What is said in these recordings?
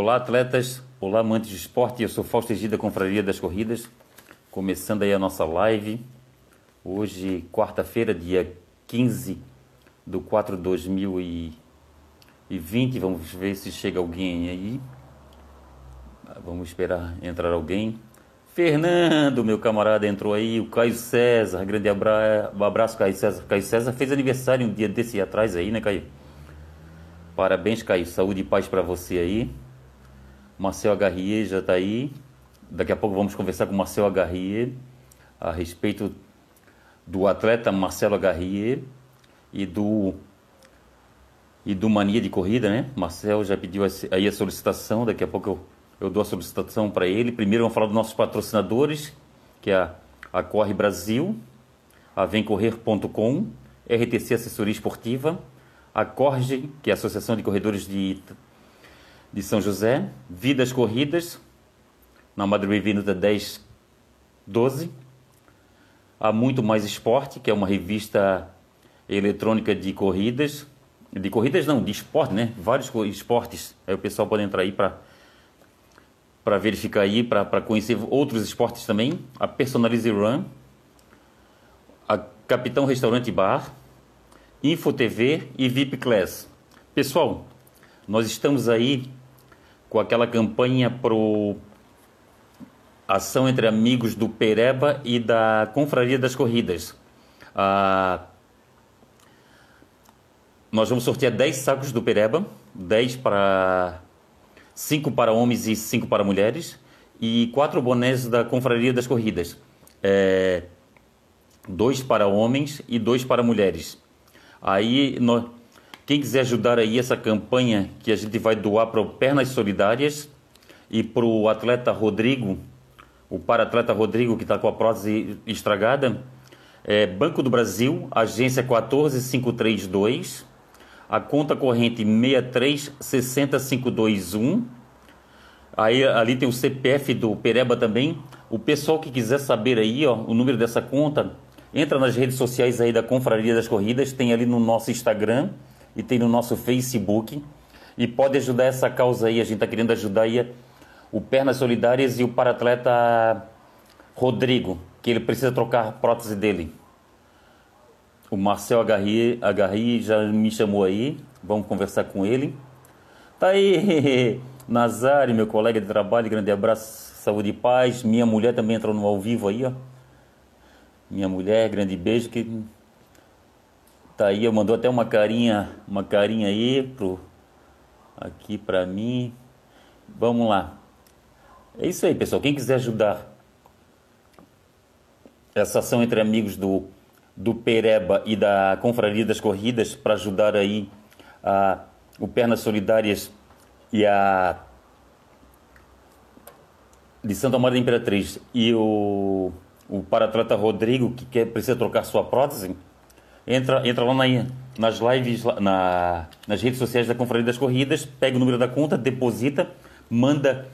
Olá, atletas. Olá, amantes de esporte. Eu sou Fausto Egida, Confraria das Corridas. Começando aí a nossa live. Hoje, quarta-feira, dia 15 do 4 de 2020. Vamos ver se chega alguém aí. Vamos esperar entrar alguém. Fernando, meu camarada, entrou aí. O Caio César, grande abraço, Caio César. Caio César fez aniversário um dia desse atrás aí, né, Caio? Parabéns, Caio. Saúde e paz para você aí. Marcel Agarrier já está aí. Daqui a pouco vamos conversar com Marcel Agarrier a respeito do atleta Marcelo Agarrier e do e do Mania de Corrida, né? Marcel já pediu aí a solicitação, daqui a pouco eu, eu dou a solicitação para ele. Primeiro vamos falar dos nossos patrocinadores, que é a, a Corre Brasil, a Vemcorrer.com, RTC Assessoria Esportiva, a Corge, que é a Associação de Corredores de de São José, Vidas Corridas, na Madre Vinda 10, 12. Há Muito Mais Esporte, que é uma revista eletrônica de corridas. De corridas não, de esporte, né? Vários esportes. Aí o pessoal pode entrar aí para para verificar aí, para conhecer outros esportes também. A Personalize Run, a Capitão Restaurante Bar, Info TV e VIP Class. Pessoal, nós estamos aí com aquela campanha pro ação entre amigos do Pereba e da Confraria das Corridas. Ah, nós vamos sortear 10 sacos do Pereba, 10 para 5 para homens e 5 para mulheres e 4 bonés da Confraria das Corridas. É, dois para homens e dois para mulheres. Aí nós, quem quiser ajudar aí essa campanha que a gente vai doar para o Pernas Solidárias e para o atleta Rodrigo, o para-atleta Rodrigo que está com a prótese estragada, é Banco do Brasil, agência 14532, a conta corrente 6360521. Aí ali tem o CPF do Pereba também. O pessoal que quiser saber aí, ó, o número dessa conta, entra nas redes sociais aí da Confraria das Corridas, tem ali no nosso Instagram e tem no nosso Facebook. E pode ajudar essa causa aí. A gente está querendo ajudar aí o Pernas Solidárias e o paratleta Rodrigo, que ele precisa trocar a prótese dele. O Marcel Agarri, Agarri já me chamou aí. Vamos conversar com ele. Tá aí, Nazário, meu colega de trabalho. Grande abraço, saúde e paz. Minha mulher também entrou no ao vivo aí, ó. Minha mulher, grande beijo. Que Tá aí, mandou até uma carinha, uma carinha aí pro aqui para mim. Vamos lá. É isso aí, pessoal. Quem quiser ajudar essa ação entre amigos do do Pereba e da Confraria das Corridas para ajudar aí a o Pernas Solidárias e a de Santa Maria da Imperatriz e o o paratleta Rodrigo que quer precisa trocar sua prótese entra, entra lá na, nas lives, na, nas redes sociais da Confraria das Corridas, pega o número da conta, deposita, manda,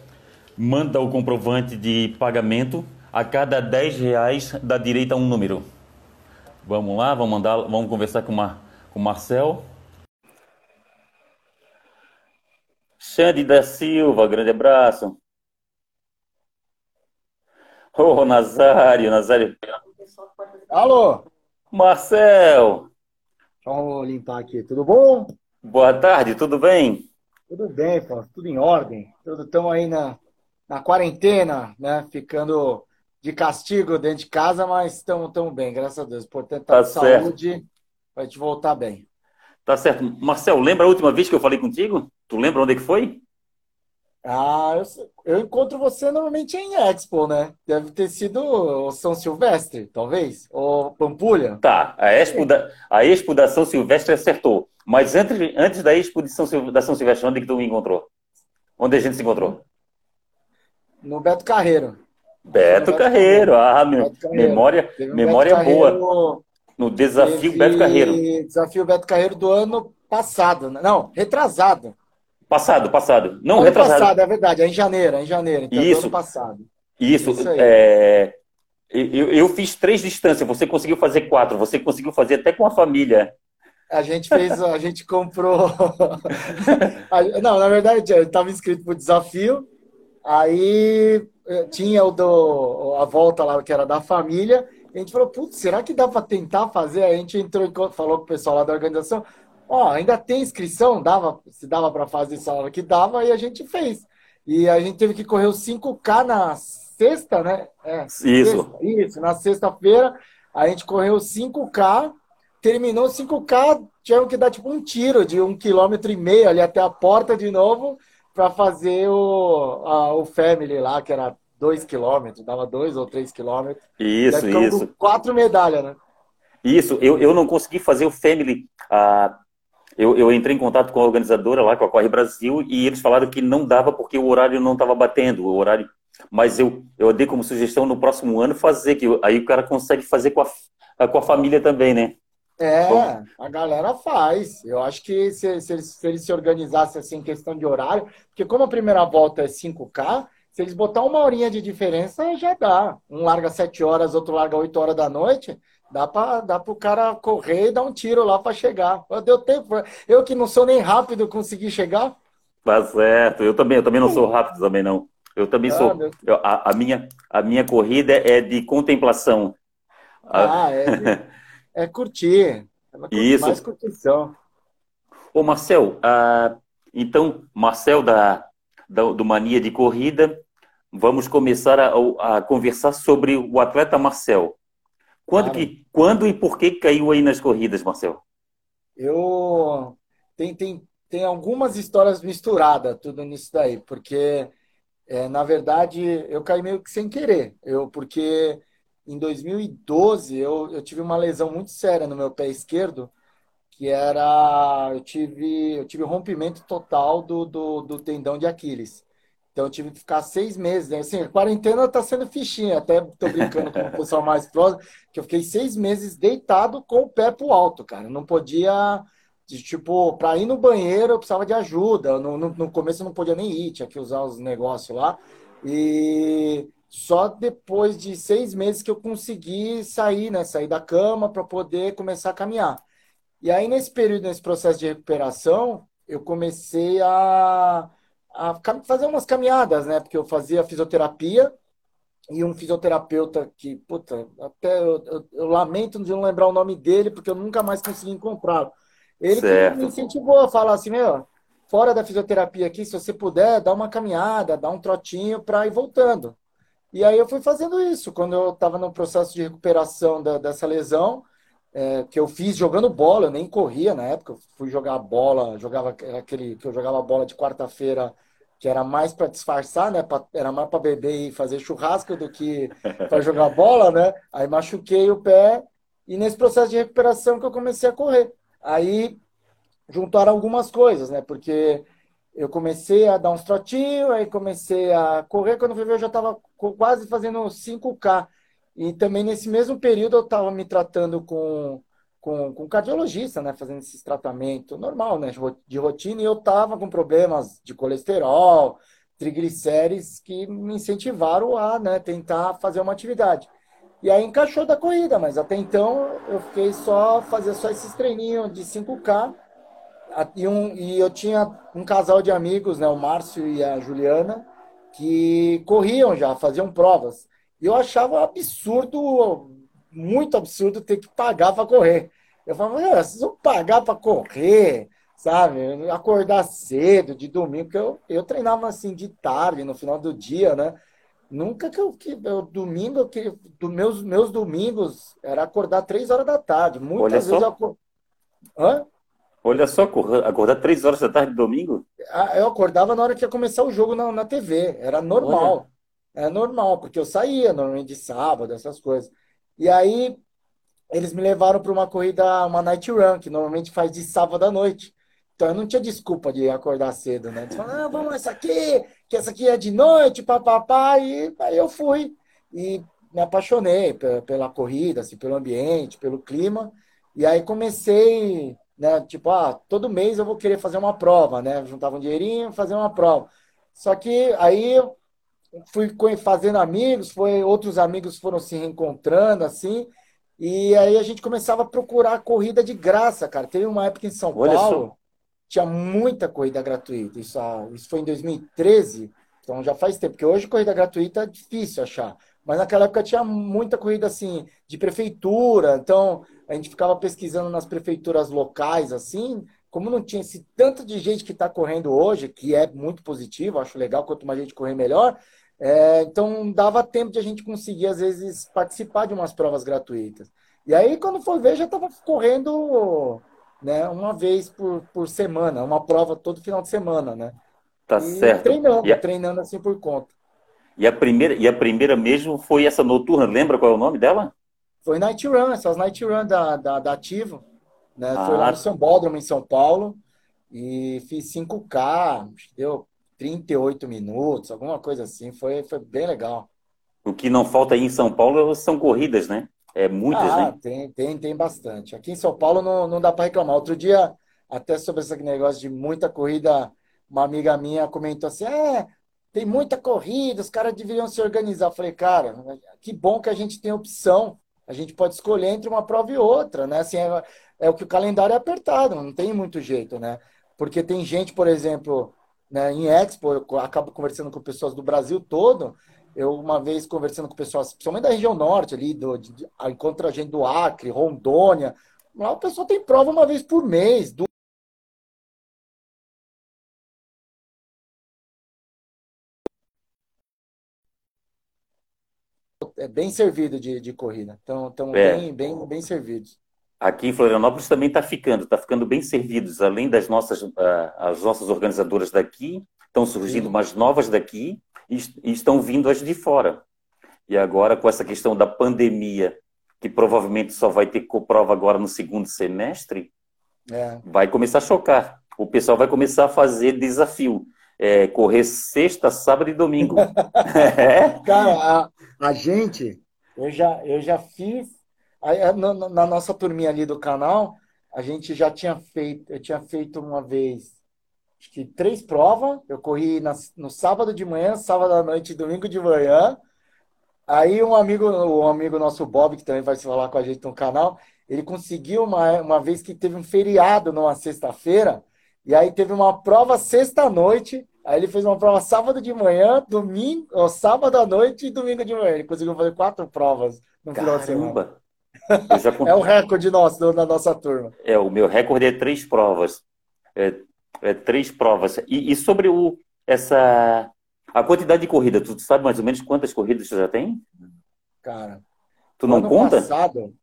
manda o comprovante de pagamento. A cada 10 reais dá direito a um número. Vamos lá, vamos mandar, vamos conversar com, uma, com o Marcel. Xande da Silva, grande abraço. Ô, oh, Nazário, Nazário. Alô? Marcel! Eu limpar aqui. Tudo bom? Boa tarde, tudo bem? Tudo bem, pô. Tudo em ordem. Estamos aí na, na quarentena, né? Ficando de castigo dentro de casa, mas estamos tão bem, graças a Deus. Portanto, tá, tá saúde vai te voltar bem. Tá certo. Marcel, lembra a última vez que eu falei contigo? Tu lembra onde é que foi? Ah, eu, eu encontro você normalmente em Expo, né? Deve ter sido São Silvestre, talvez? Ou Pampulha? Tá, a Expo da, a Expo da São Silvestre acertou. Mas antes, antes da Expo de São, da São Silvestre, onde que tu me encontrou? Onde a gente se encontrou? No Beto Carreiro. Beto, Beto Carreiro, Carreiro. ah, Beto Carreiro. memória, memória Beto boa. Carreiro, no desafio Beto Carreiro. Desafio Beto Carreiro do ano passado, né? não, retrasado. Passado, passado. Não, ano retrasado. passado, é verdade. É em janeiro, é em janeiro. Então Isso. ano passado. Isso. Isso é... eu, eu fiz três distâncias, você conseguiu fazer quatro. Você conseguiu fazer até com a família. A gente fez, a gente comprou. Não, na verdade, eu estava inscrito para o desafio. Aí eh, tinha o do, a volta lá que era da família. a gente falou, putz, será que dá para tentar fazer? Aí a gente entrou falou com o pessoal lá da organização. Ó, ainda tem inscrição, dava, se dava para fazer isso, hora que dava, e a gente fez. E a gente teve que correr os 5K na sexta, né? É, isso. Sexta, isso, na sexta-feira, a gente correu 5K terminou 5K, tinham que dar tipo um tiro de um quilômetro e meio ali até a porta de novo para fazer o, a, o Family lá, que era dois quilômetros, dava dois ou três quilômetros. Isso, isso. Quatro medalhas, né? Isso, eu, eu não consegui fazer o Family. Ah, eu, eu entrei em contato com a organizadora lá, com a Corre Brasil, e eles falaram que não dava porque o horário não estava batendo, o horário. Mas eu, eu dei como sugestão no próximo ano fazer, que aí o cara consegue fazer com a, com a família também, né? É, Bom. a galera faz. Eu acho que se, se, eles, se eles se organizassem assim em questão de horário, porque como a primeira volta é 5K, se eles botar uma horinha de diferença, já dá. Um larga 7 horas, outro larga 8 horas da noite, dá para dá o cara correr e dar um tiro lá para chegar. Deu tempo. Eu que não sou nem rápido, consegui chegar. Tá certo. Eu também, eu também não sou rápido também, não. Eu também ah, sou. Eu, a, a, minha, a minha corrida é de contemplação. Ah, é. é curtir. É Isso. Mais curtição. Ô, Marcel, ah, então, Marcel da, da, do Mania de Corrida, vamos começar a, a conversar sobre o atleta Marcel. Quando, claro. que, quando e por que caiu aí nas corridas, Marcel? Eu tem, tem, tem algumas histórias misturadas tudo nisso daí, porque é, na verdade eu caí meio que sem querer. Eu porque em 2012 eu, eu tive uma lesão muito séria no meu pé esquerdo, que era eu tive eu tive rompimento total do, do, do tendão de Aquiles. Então eu tive que ficar seis meses. Né? Assim, a quarentena está sendo fichinha, até tô brincando com o pessoal mais próximo, que eu fiquei seis meses deitado com o pé pro alto, cara. não podia, tipo, para ir no banheiro eu precisava de ajuda. No, no, no começo eu não podia nem ir, tinha que usar os negócios lá. E só depois de seis meses que eu consegui sair, né? Sair da cama para poder começar a caminhar. E aí, nesse período, nesse processo de recuperação, eu comecei a, a fazer umas caminhadas, né? Porque eu fazia fisioterapia e um fisioterapeuta que, puta, até eu, eu, eu lamento de não lembrar o nome dele, porque eu nunca mais consegui encontrá-lo. Ele me incentivou a falar assim, meu, fora da fisioterapia aqui, se você puder, dá uma caminhada, dá um trotinho para ir voltando. E aí eu fui fazendo isso. Quando eu estava no processo de recuperação da, dessa lesão, é, que eu fiz jogando bola, eu nem corria na época, eu fui jogar bola, jogava aquele que eu jogava bola de quarta-feira, que era mais para disfarçar, né? Pra, era mais para beber e fazer churrasco do que para jogar bola, né? Aí machuquei o pé e nesse processo de recuperação que eu comecei a correr. Aí juntaram algumas coisas, né? Porque eu comecei a dar uns trotinhos, aí comecei a correr. Quando eu ver, eu já estava quase fazendo 5K. E também nesse mesmo período eu estava me tratando com, com, com cardiologista, né? Fazendo esses tratamentos normal, né? De rotina. E eu estava com problemas de colesterol, triglicérides, que me incentivaram a né, tentar fazer uma atividade. E aí encaixou da corrida, mas até então eu fiquei só, fazer só esses treininhos de 5K e, um, e eu tinha um casal de amigos, né, o Márcio e a Juliana, que corriam já, faziam provas. E eu achava absurdo, muito absurdo, ter que pagar para correr. Eu falava, vocês vão pagar para correr, sabe? Acordar cedo, de domingo, porque eu, eu treinava assim de tarde, no final do dia, né? Nunca que eu, que eu domingo, que, do meus, meus domingos, era acordar três horas da tarde. Muitas Olha vezes só. eu Hã? Olha só, acordar três horas da tarde de domingo? Eu acordava na hora que ia começar o jogo na, na TV. Era normal. Olha. É normal, porque eu saía normalmente de sábado, essas coisas. E aí eles me levaram para uma corrida, uma night run, que normalmente faz de sábado à noite. Então eu não tinha desculpa de acordar cedo, né? Eles falaram, ah, vamos essa aqui, que essa aqui é de noite, papapá. E aí eu fui. E me apaixonei pela, corrida, assim, pelo ambiente, pelo clima. E aí comecei né? Tipo, ah, todo mês eu vou querer fazer uma prova, né? Juntava um dinheirinho, fazer uma prova. Só que aí fui fazendo amigos, foi outros amigos foram se reencontrando assim, E aí a gente começava a procurar corrida de graça, cara. Teve uma época em São Olha Paulo, só. tinha muita corrida gratuita. Isso, ah, isso foi em 2013, então já faz tempo, porque hoje corrida gratuita é difícil achar. Mas naquela época tinha muita corrida assim de prefeitura, então a gente ficava pesquisando nas prefeituras locais assim, como não tinha esse tanto de gente que está correndo hoje, que é muito positivo, acho legal, quanto mais gente correr melhor. É, então dava tempo de a gente conseguir às vezes participar de umas provas gratuitas. E aí quando foi ver já estava correndo, né, uma vez por, por semana, uma prova todo final de semana, né? Tá E certo. treinando, E a, treinando assim por conta. e a primeira, e a primeira mesmo foi essa noturna. Lembra qual é o nome dela? Foi Night Run, essas Night Run da, da, da Ativo, né? Foi lá no Ah, Sambódromo, em São Paulo, e fiz 5K, acho que deu 38 minutos, alguma coisa assim, foi, foi bem legal. o que não falta aí em São Paulo são corridas, né? É muitas, Ah, né? tem, tem, tem bastante. Aqui em São Paulo não, não dá para reclamar. Outro dia, até sobre esse negócio de muita corrida, uma amiga minha comentou assim: é, tem muita corrida, os caras deveriam se organizar. Eu falei, cara, que bom que a gente tem opção. A gente pode escolher entre uma prova e outra, né? Assim, é, é o que o calendário é apertado, não tem muito jeito, né? Porque tem gente, por exemplo, né, em Expo, eu acabo conversando com pessoas do Brasil todo. Eu, uma vez, conversando com pessoas, principalmente da região norte, ali, do, de, de, encontra gente do Acre, Rondônia. Lá o pessoal tem prova uma vez por mês, duas é bem servido de, de corrida. Então, estamos É. bem, bem, bem servidos. Aqui em Florianópolis também está ficando, está ficando bem servidos. Além das nossas, ah, as nossas organizadoras daqui, estão surgindo Sim. umas novas daqui e, e estão vindo as de fora. E agora, com essa questão da pandemia, que provavelmente só vai ter prova agora no segundo semestre, É. vai começar a chocar. O pessoal vai começar a fazer desafio. É, correr sexta, sábado e domingo. É? Cara, a, a gente, eu já, eu já fiz, aí, a- na, na- nossa turminha ali do canal, a gente já tinha feito, eu tinha feito uma vez, acho que três provas, eu corri na- no sábado de manhã, sábado à noite e domingo de manhã, Aí um amigo, um amigo nosso Bob, que também vai se falar com a gente no canal, ele conseguiu uma, uma vez que teve um feriado numa sexta-feira, e aí teve uma prova sexta-noite, aí ele fez uma prova sábado de manhã, domingo, ou sábado à noite e domingo de manhã. Ele conseguiu fazer quatro provas no final de semana. Con- É o recorde nosso, da nossa turma. É, o meu recorde é três provas. É, é três provas. E, e sobre o, essa, a quantidade de corrida, tu sabe mais ou menos quantas corridas tu já tem? Cara, Tu não conta? passado,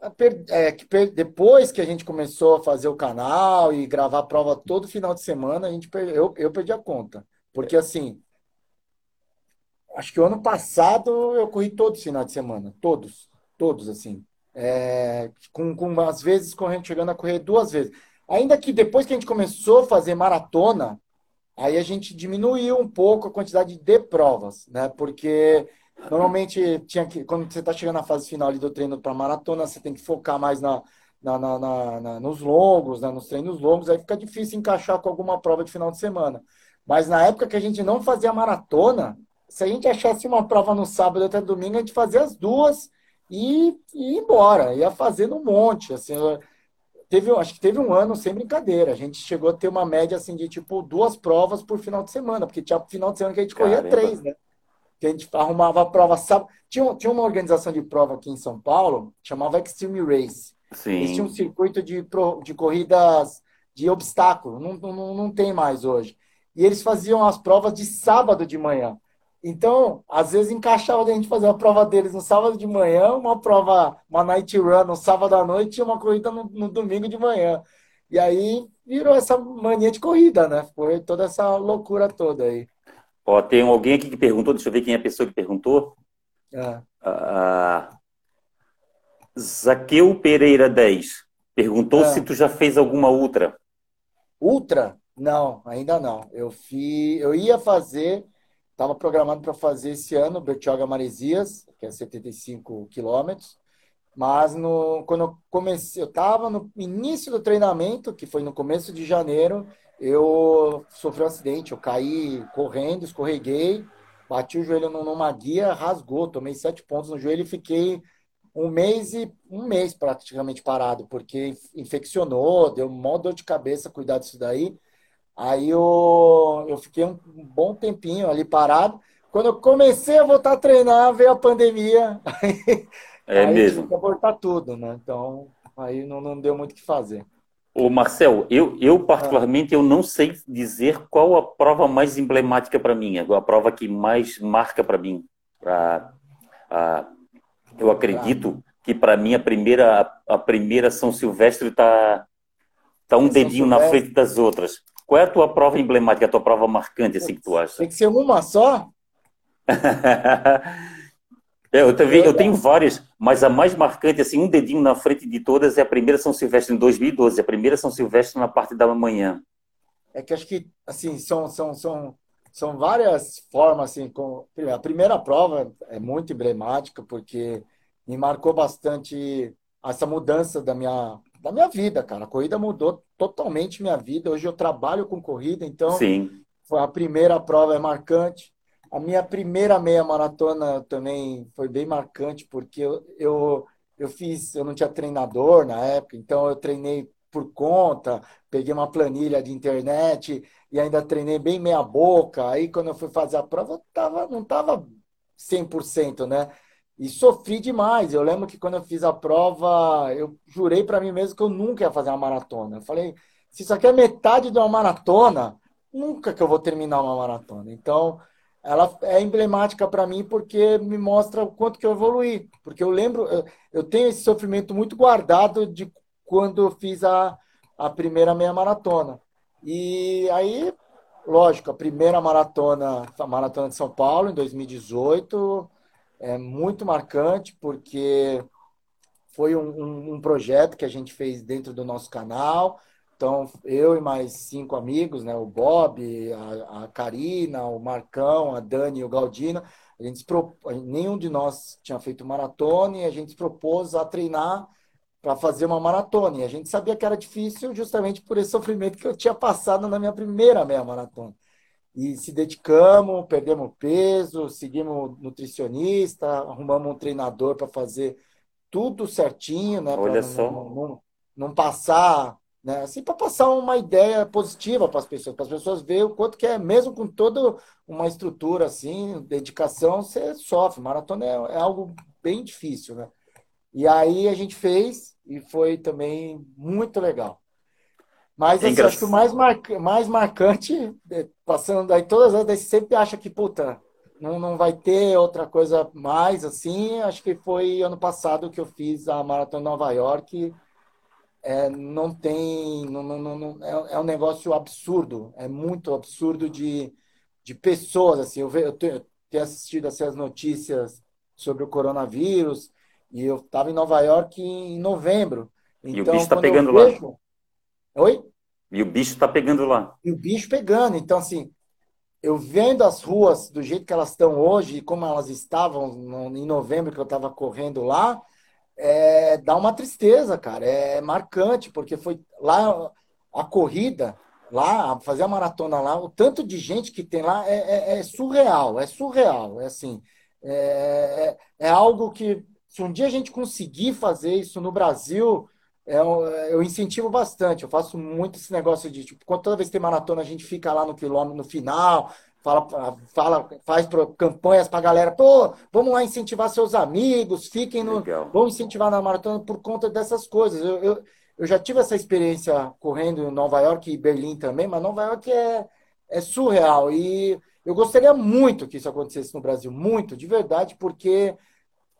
a é, que depois que a gente começou a fazer o canal e gravar prova todo final de semana, a gente per- eu, eu perdi a conta. Porque assim, acho que o ano passado eu corri todos os finais de semana. Todos. Todos, assim. É, com, com às vezes correndo, chegando a correr duas vezes. Ainda que depois que a gente começou a fazer maratona, aí a gente diminuiu um pouco a quantidade de provas, né? Porque normalmente tinha que, quando você está chegando na fase final do treino para maratona, você tem que focar mais na, na- na- na- nos longos, né? Nos treinos longos, aí fica difícil encaixar com alguma prova de final de semana. Mas na época que a gente não fazia maratona, se a gente achasse uma prova no sábado até domingo, a gente fazia as duas e, e embora, ia fazendo um monte, assim, Teve, acho que teve um ano sem brincadeira. A gente chegou a ter uma média assim de tipo duas provas por final de semana, porque tinha final de semana que a gente corria Caramba. três, né? Que a gente arrumava a prova sábado. Tinha, tinha uma organização de prova aqui em São Paulo, chamava Extreme Race. Eles tinham um Sim. circuito de, de corridas de obstáculo, não, não, não tem mais hoje. E eles faziam as provas de sábado de manhã. Então, às vezes encaixava a gente fazer a prova deles no sábado de manhã, uma prova, uma night run no sábado à noite e uma corrida no, no domingo de manhã. E aí virou essa mania de corrida, né? Foi toda essa loucura toda aí. Ó, tem alguém aqui que perguntou, deixa eu ver quem é a pessoa que perguntou. É. Ah, Zaqueu Pereira 10 perguntou Ah. se tu já fez alguma ultra. Ultra? Não, ainda não. Eu fiz, eu ia fazer, estava programado para fazer esse ano Bertioga Maresias, que é 75 quilômetros, mas no, quando eu comecei, eu estava no início do treinamento, que foi no começo de janeiro, eu sofri um acidente, eu caí correndo, escorreguei, bati o joelho numa guia, rasgou, tomei sete pontos no joelho e fiquei um mês e um mês praticamente parado, porque infeccionou, deu uma dor de cabeça cuidar disso daí. Aí eu, eu fiquei um bom tempinho ali parado. Quando eu comecei a voltar a treinar, veio a pandemia. Aí, é aí mesmo. Tive que abortar tudo, né? Então, aí não, não deu muito o que fazer. Ô Marcel, eu, eu particularmente eu não sei dizer qual a prova mais emblemática para mim, a prova que mais marca para mim. A, a, eu acredito que para mim a primeira a primeira São Silvestre está tá um dedinho na frente das outras. Qual é a tua prova emblemática, a tua prova marcante assim que tu acha? Tem que ser uma só? Eu, também, eu tenho várias, mas a mais marcante, assim, um dedinho na frente de todas, é a primeira São Silvestre em 2012, a primeira São Silvestre na parte da manhã. É que acho que, assim, são, são, são, são várias formas, assim, com... a primeira prova é muito emblemática, porque me marcou bastante essa mudança da minha, da minha vida, cara. A corrida mudou totalmente minha vida. Hoje eu trabalho com corrida, então Sim. a primeira prova é marcante. A minha primeira meia maratona também foi bem marcante, porque eu, eu, eu fiz, eu não tinha treinador na época, então eu treinei por conta, peguei uma planilha de internet e ainda treinei bem meia boca. Aí quando eu fui fazer a prova, eu tava, não estava 100%, né? E sofri demais. Eu lembro que quando eu fiz a prova, eu jurei para mim mesmo que eu nunca ia fazer uma maratona. Eu falei, se isso aqui é metade de uma maratona, nunca que eu vou terminar uma maratona. Então, ela é emblemática para mim porque me mostra o quanto que eu evoluí. Porque eu lembro, eu tenho esse sofrimento muito guardado de quando eu fiz a, a primeira meia maratona. E aí, lógico, a primeira maratona, a maratona de São Paulo, em 2018, é muito marcante porque foi um, um, um projeto que a gente fez dentro do nosso canal então, eu e mais cinco amigos, né? O Bob, a, a Karina, o Marcão, a Dani e o Galdino, a gente nenhum de nós tinha feito maratona e a gente se propôs a treinar para fazer uma maratona. E a gente sabia que era difícil justamente por esse sofrimento que eu tinha passado na minha primeira meia maratona. E se dedicamos, perdemos peso, seguimos nutricionista, arrumamos um treinador para fazer tudo certinho, né? Olha não, só. Não, não, não passar né? Assim, para passar uma ideia positiva para as pessoas, para as pessoas verem o quanto que é, mesmo com toda uma estrutura assim, dedicação, você sofre. Maratona é, é algo bem difícil, né? E aí a gente fez e foi também muito legal. Mas é assim, acho que o mais, mar... mais marcante, é, passando daí todas as vezes, sempre acha que, puta, não, não vai ter outra coisa mais assim. Acho que foi ano passado que eu fiz a Maratona Nova York é, não tem. Não, não, não, é, é um negócio absurdo, é muito absurdo de, de pessoas. Assim, eu, eu, tenho, eu tenho assistido assim, as notícias sobre o coronavírus e eu estava em Nova York em novembro. Então, e o bicho está pegando lá. Oi? E o bicho está pegando lá. E o bicho pegando. Então, assim, eu vendo as ruas do jeito que elas estão hoje e como elas estavam no, em novembro que eu estava correndo lá, é, dá uma tristeza, cara. É marcante, porque foi lá a corrida, lá, fazer a maratona lá, o tanto de gente que tem lá é, é, é surreal, é surreal. É assim, é, é, é algo que, se um dia a gente conseguir fazer isso no Brasil, é eu incentivo bastante. Eu faço muito esse negócio de, tipo, toda vez que tem maratona, a gente fica lá no quilômetro no final, fala, fala faz campanhas para a galera, pô, vamos lá incentivar seus amigos, fiquem no. Legal. Vamos incentivar na maratona por conta dessas coisas. Eu, eu, eu, já tive essa experiência correndo em Nova York e Berlim também, mas Nova York é, é surreal. E eu gostaria muito que isso acontecesse no Brasil, muito, de verdade, porque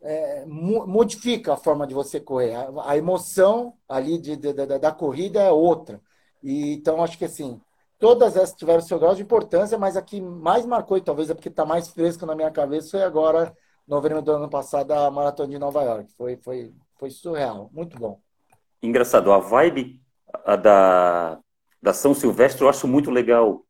é, modifica a forma de você correr. A, a emoção ali de, de, de, da corrida é outra. E, então, acho que assim Todas essas tiveram seu grau de importância, mas a que mais marcou, e talvez é porque está mais fresco na minha cabeça, foi agora, novembro do ano passado, a Maratona de Nova York. Foi, foi, foi surreal, muito bom. Engraçado, a vibe da, da São Silvestre eu acho muito legal.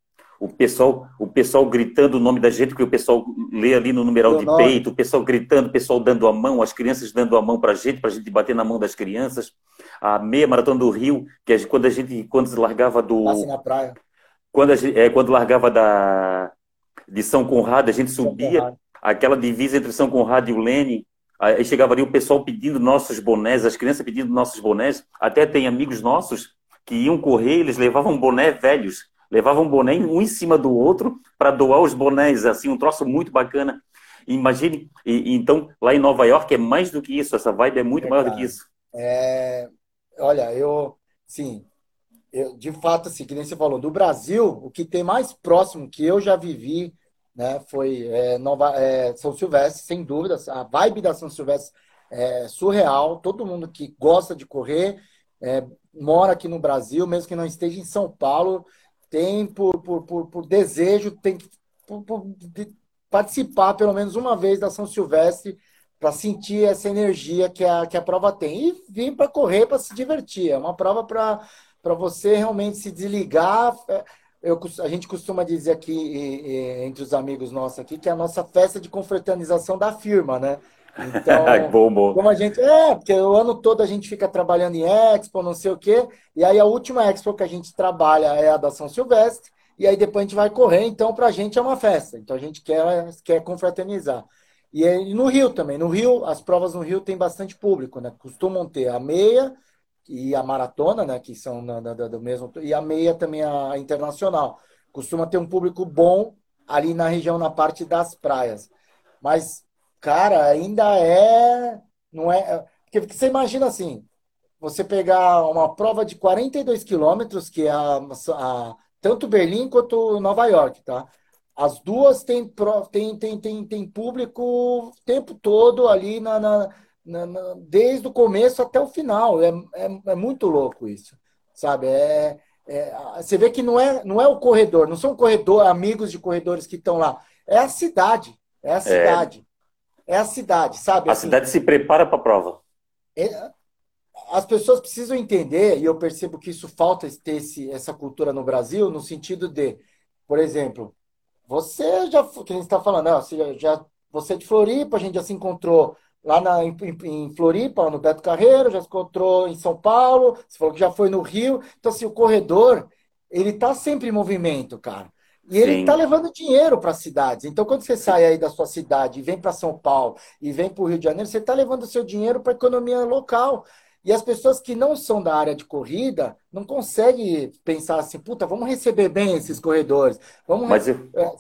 O pessoal, o pessoal gritando o nome da gente, que o pessoal lê ali no numeral de nome. peito, o pessoal gritando, o pessoal dando a mão, as crianças dando a mão para a gente, para a gente bater na mão das crianças. A meia maratona do Rio, que gente, quando a gente quando se largava do. Na praia quando, gente, é, quando largava da, de São Conrado, a gente subia aquela divisa entre São Conrado e o Lene, Aí chegava ali o pessoal pedindo nossos bonés, as crianças pedindo nossos bonés. Até tem amigos nossos que iam correr, eles levavam boné velhos, levavam boné um em cima do outro para doar os bonés, assim, um troço muito bacana. Imagine, e, então lá em Nova York é mais do que isso, essa vibe é muito é, maior do que isso. É, olha, eu, sim, eu, de fato, assim, que nem você falou, do Brasil, o que tem mais próximo que eu já vivi, né, foi é, Nova, é, São Silvestre, sem dúvidas. A vibe da São Silvestre é surreal. Todo mundo que gosta de correr, é, mora aqui no Brasil, mesmo que não esteja em São Paulo, tem por, por, por, por desejo, tem que participar pelo menos uma vez da São Silvestre para sentir essa energia que a, que a prova tem. E vir para correr para se divertir. É uma prova para você realmente se desligar. É, eu, a gente costuma dizer aqui, entre os amigos nossos aqui, que é a nossa festa de confraternização da firma, né? Então, bom, bom. como a gente. É, porque o ano todo a gente fica trabalhando em Expo, não sei o quê. E aí a última Expo que a gente trabalha é a da São Silvestre. E aí depois a gente vai correr, então para a gente é uma festa. Então a gente quer, quer confraternizar. E, e no Rio também. No Rio, as provas no Rio tem bastante público, né? Costumam ter a meia e a maratona, né? Que são na, na, do mesmo. E a meia também a internacional. Costuma ter um público bom ali na região, na parte das praias. Mas cara, ainda é. Não é. Porque você imagina assim: você pegar uma prova de 42 quilômetros, que é a, a, tanto Berlim quanto Nova York, tá? As duas têm, tem, tem, tem, tem público o tempo todo ali, na, na, na, desde o começo até o final. É, é, é muito louco isso, sabe? É, é, você vê que não é, não é o corredor, não são corredor, amigos de corredores que estão lá. É a cidade. É a é. cidade é a cidade, sabe? A assim, cidade se prepara para a prova. É, as pessoas precisam entender, e eu percebo que isso falta ter esse, essa cultura no Brasil, no sentido de, por exemplo, você já, que a gente está falando, né, você, já, você é de Floripa, a gente já se encontrou lá na, em, em, Floripa, no Beto Carreiro, já se encontrou em São Paulo, você falou que já foi no Rio. Então, assim, o corredor, ele está sempre em movimento, cara. E ele está levando dinheiro para as cidades. Então, quando você sai aí da sua cidade e vem para São Paulo e vem para o Rio de Janeiro, você está levando o seu dinheiro para a economia local. E as pessoas que não são da área de corrida não conseguem pensar assim, puta, vamos receber bem esses corredores. Vamos Mas eu... É,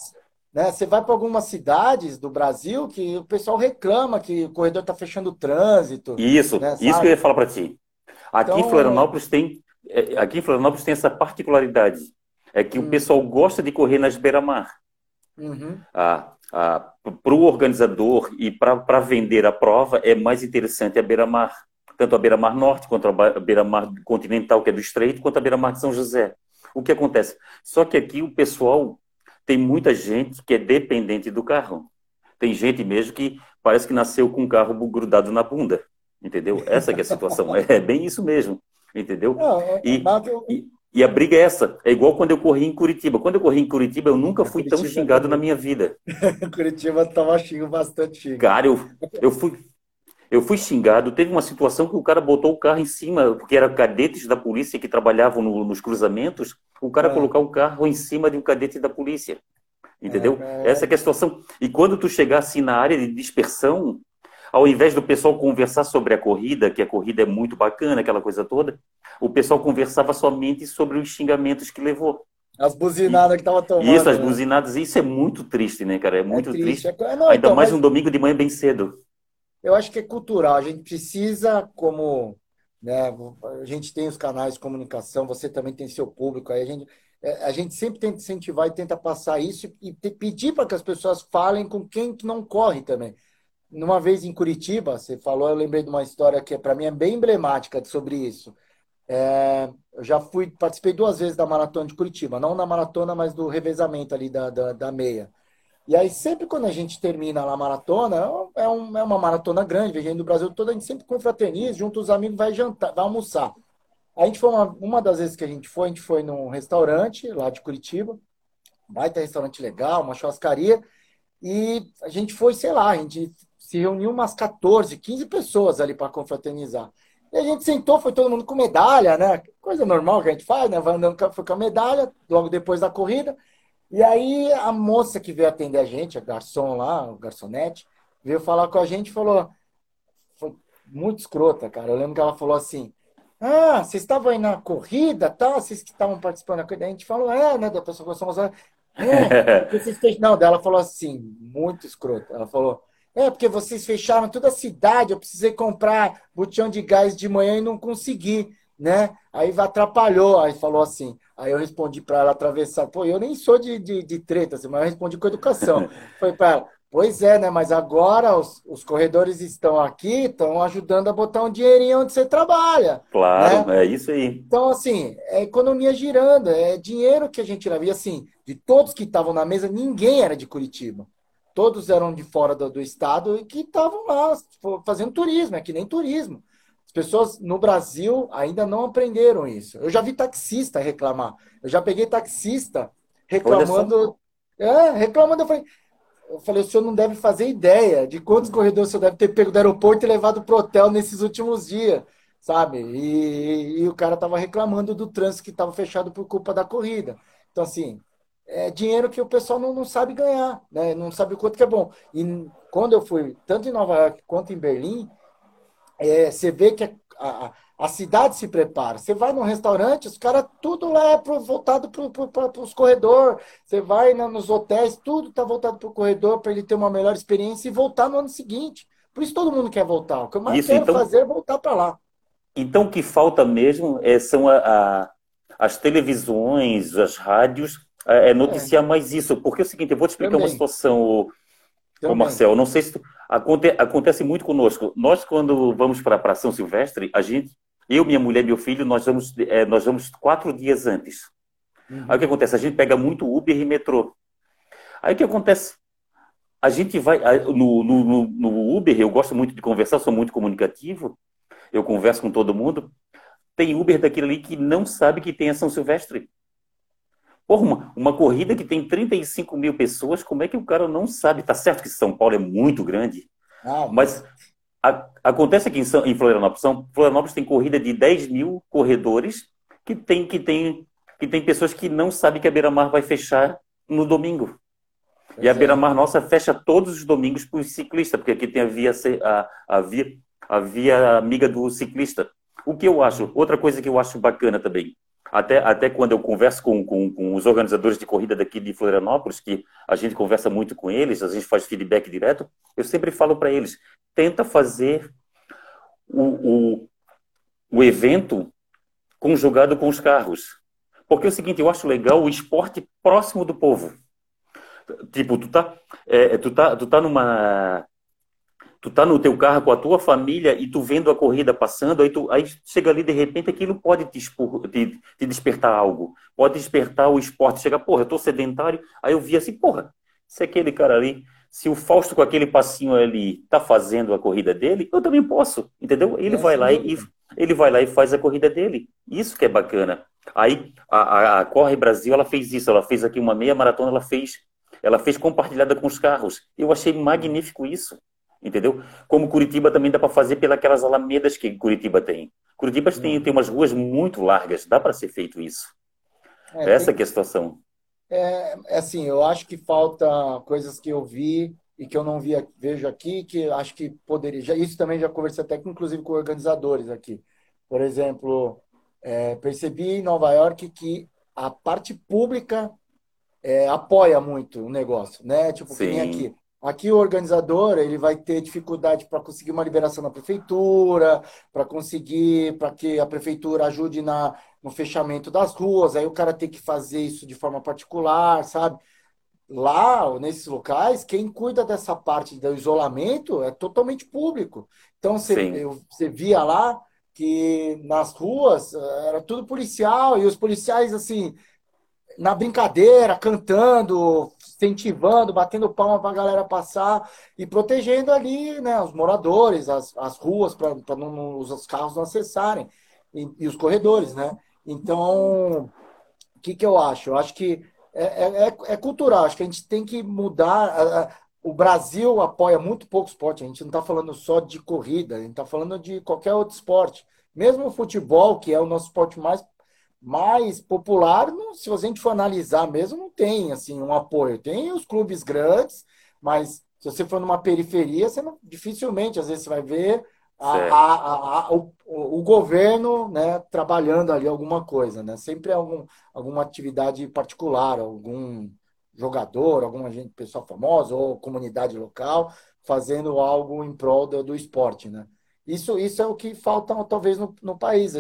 né? Você vai para algumas cidades do Brasil que o pessoal reclama que o corredor está fechando o trânsito. Isso, né, isso que eu ia falar para ti. Aqui então, em Florianópolis tem, é, aqui em Florianópolis tem essa particularidade é que hum. o pessoal gosta de correr nas beira-mar. Uhum. Ah, ah, para o organizador e para vender a prova, é mais interessante a beira-mar. Tanto a beira-mar norte, quanto a beira-mar continental, que é do Estreito, quanto a beira-mar de São José. O que acontece? Só que aqui o pessoal tem muita gente que é dependente do carro. Tem gente mesmo que parece que nasceu com o carro grudado na bunda. Entendeu? Essa é a situação. É bem isso mesmo. Entendeu? Não, é, e, e, e a briga é essa. É igual quando eu corri em Curitiba. Quando eu corri em Curitiba, eu nunca fui Curitiba tão xingado na minha vida. Curitiba tava xingo bastante xingo. Cara, eu, eu fui. Eu fui xingado. Teve uma situação que o cara botou o carro em cima, porque eram cadetes da polícia que trabalhavam no, nos cruzamentos. O cara é. colocar o carro em cima de um cadete da polícia. Entendeu? É, é. Essa é a situação. E quando tu chegar assim na área de dispersão, ao invés do pessoal conversar sobre a corrida, que a corrida é muito bacana, aquela coisa toda, o pessoal conversava somente sobre os xingamentos que levou. As buzinadas e, que tava tomando. Isso, as né? buzinadas, isso é muito triste, né, cara? É, é muito é triste. triste. É... Não, Ainda então, mais mas... um domingo de manhã bem cedo. Eu acho que é cultural. A gente precisa, como né, a gente tem os canais de comunicação, você também tem seu público, aí a gente, é, a gente sempre tenta incentivar e tenta passar isso e, e pedir para que as pessoas falem com quem não corre também numa vez em Curitiba, você falou, eu lembrei de uma história que para mim é bem emblemática sobre isso. É, eu já fui, participei duas vezes da maratona de Curitiba, não na maratona, mas do revezamento ali da, da, da meia. E aí, sempre quando a gente termina lá a maratona, é, um, é uma maratona grande, vem do Brasil todo, a gente sempre confraterniza, junto os amigos, vai jantar, vai almoçar. A gente foi uma, uma das vezes que a gente foi, a gente foi num restaurante lá de Curitiba, vai ter restaurante legal, uma churrascaria, e a gente foi, sei lá, a gente se reuniu umas 14, 15 pessoas ali para confraternizar. E a gente sentou, foi todo mundo com medalha, né? Coisa normal que a gente faz, né? Vai andando foi com a medalha, logo depois da corrida. E aí a moça que veio atender a gente, a garçom lá, o garçonete, veio falar com a gente e falou: muito escrota, cara. Eu lembro que ela falou assim: Ah, vocês estavam aí na corrida, tá? Vocês que estavam participando da corrida. A gente falou, é, né? Da pessoa começou a mostrar. É, vocês Não, dela falou assim, muito escrota. Ela falou: É, porque vocês fecharam toda a cidade, eu precisei comprar botão de gás de manhã e não consegui, né? Aí atrapalhou, aí falou assim. Aí eu respondi para ela atravessar. Pô, eu nem sou de, de, de treta, assim, mas eu respondi com educação. Foi para ela: Pois é, né? Mas agora os, os corredores estão aqui, estão ajudando a botar um dinheirinho onde você trabalha. Claro, né? é isso aí. Então, assim, é economia girando, é dinheiro que a gente leva. E assim, de todos que estavam na mesa, ninguém era de Curitiba. Todos eram de fora do, do estado e que estavam lá fazendo turismo, é que nem turismo. As pessoas no Brasil ainda não aprenderam isso. Eu já vi taxista reclamar. Eu já peguei taxista reclamando. É, reclamando. Eu falei, eu falei, o senhor não deve fazer ideia de quantos corredores o senhor deve ter pego do aeroporto e levado para o hotel nesses últimos dias, sabe? E, e o cara estava reclamando do trânsito que estava fechado por culpa da corrida. Então, assim, é dinheiro que o pessoal não, não sabe ganhar, né? não sabe o quanto que é bom. E quando eu fui, tanto em Nova York quanto em Berlim, é, você vê que a, a, a cidade se prepara. Você vai num restaurante, os caras, tudo lá é pro, voltado para os corredores. Você vai nos hotéis, tudo está voltado para o corredor para ele ter uma melhor experiência e voltar no ano seguinte. Por isso todo mundo quer voltar. O que eu mais isso, quero então, fazer é voltar para lá. Então o que falta mesmo é, são a, a, as televisões, as rádios, é, é noticiar é. mais isso. Porque é o seguinte, eu vou te explicar Também. uma situação, o, Marcel. Não sei se tu, aconte, acontece muito conosco. Nós, quando vamos para São Silvestre, a gente eu, minha mulher, meu filho, nós vamos, é, nós vamos quatro dias antes. Uhum. Aí o que acontece? A gente pega muito Uber e metrô. Aí o que acontece? A gente vai. No, no, no Uber, eu gosto muito de conversar, sou muito comunicativo, eu converso com todo mundo. Tem Uber daquele ali que não sabe que tem a São Silvestre. Porra, uma, uma corrida que tem 35 mil pessoas, como é que o cara não sabe? Tá certo que São Paulo é muito grande, ah, mas a, acontece aqui em, São, em Florianópolis. São, Florianópolis tem corrida de 10 mil corredores que tem, que tem, que tem pessoas que não sabem que a Beira-Mar vai fechar no domingo. e a é. Beira-Mar nossa fecha todos os domingos para o ciclista, porque aqui tem a via, a, a, via, a via amiga do ciclista. O que eu acho, outra coisa que eu acho bacana também, até, até quando eu converso com, com, com, os organizadores de corrida daqui de Florianópolis, que a gente conversa muito com eles, a gente faz feedback direto, eu sempre falo para eles, tenta fazer o, o, o evento conjugado com os carros. Porque é o seguinte, eu acho legal o esporte próximo do povo. Tipo, tu tá, é, tu tá, tu tá numa tu tá no teu carro com a tua família e tu vendo a corrida passando, aí, tu, aí chega ali de repente aquilo pode te, expor, te, te, despertar algo, pode despertar o esporte. Chega, porra, eu tô sedentário, aí eu vi assim, porra, se aquele cara ali, se o Fausto com aquele passinho ali tá fazendo a corrida dele, eu também posso, entendeu? Ele é, vai lá e ele vai lá e faz a corrida dele. Isso que é bacana. Aí a, a, a Corre Brasil ela fez isso, ela fez aqui uma meia maratona, ela fez ela fez compartilhada com os carros. Eu achei magnífico isso entendeu? Como Curitiba também dá para fazer pelas alamedas que Curitiba tem. Curitiba tem, tem umas ruas muito largas, dá para ser feito isso. É, Essa tem... que é a situação. É, é, assim, eu acho que falta coisas que eu vi e que eu não vi, vejo aqui, que acho que poderia. Já, isso também já conversei até, inclusive, com organizadores aqui. Por exemplo, é, percebi em Nova York que a parte pública é, apoia muito o negócio, né? Tipo, Sim. que nem aqui. Aqui o organizador ele vai ter dificuldade para conseguir uma liberação da prefeitura, para conseguir, para que a prefeitura ajude na, no fechamento das ruas. Aí o cara tem que fazer isso de forma particular, sabe? Lá, nesses locais, quem cuida dessa parte do isolamento é totalmente público. Então você, você via lá que nas ruas eh, era tudo policial e os policiais assim na brincadeira, cantando, incentivando, batendo palma para a galera passar e protegendo ali né, os moradores, as, as ruas, para os carros não acessarem, e, e, os corredores, né? Então, o que, que eu acho? Eu acho que é, é, é, é cultural, acho que a gente tem que mudar. O Brasil apoia muito pouco esporte, a gente não está falando só de corrida, a gente está falando de qualquer outro esporte. Mesmo o futebol, que é o nosso esporte mais mais popular, não, se a gente for analisar mesmo, não tem assim um apoio. Tem os clubes grandes, mas se você for numa periferia, você não, dificilmente, às vezes, você vai ver a, a, a, o, o, governo né, trabalhando ali alguma coisa, né? Sempre algum, alguma atividade particular, algum jogador, alguma gente, pessoa famosa ou comunidade local fazendo algo em prol do, do esporte, né? Isso, isso é o que falta talvez no, no país.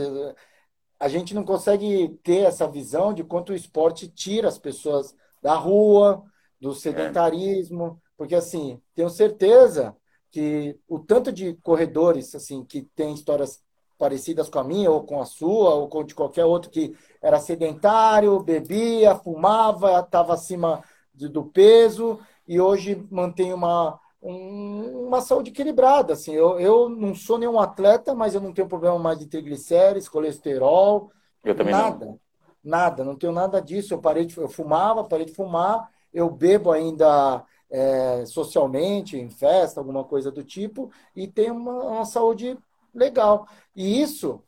A gente não consegue ter essa visão de quanto o esporte tira as pessoas da rua, do sedentarismo, porque assim, tenho certeza que o tanto de corredores assim que tem histórias parecidas com a minha ou com a sua ou com de qualquer outro que era sedentário, bebia, fumava, estava acima do peso e hoje mantém uma um, uma saúde equilibrada. Assim, eu, eu não sou nenhum atleta, mas eu não tenho problema mais de triglicérides, colesterol, eu também nada, não. nada, não tenho nada disso. Eu parei de, eu fumava, parei de fumar, eu bebo ainda é, socialmente, em festa, alguma coisa do tipo, e tem uma, uma saúde legal. E isso,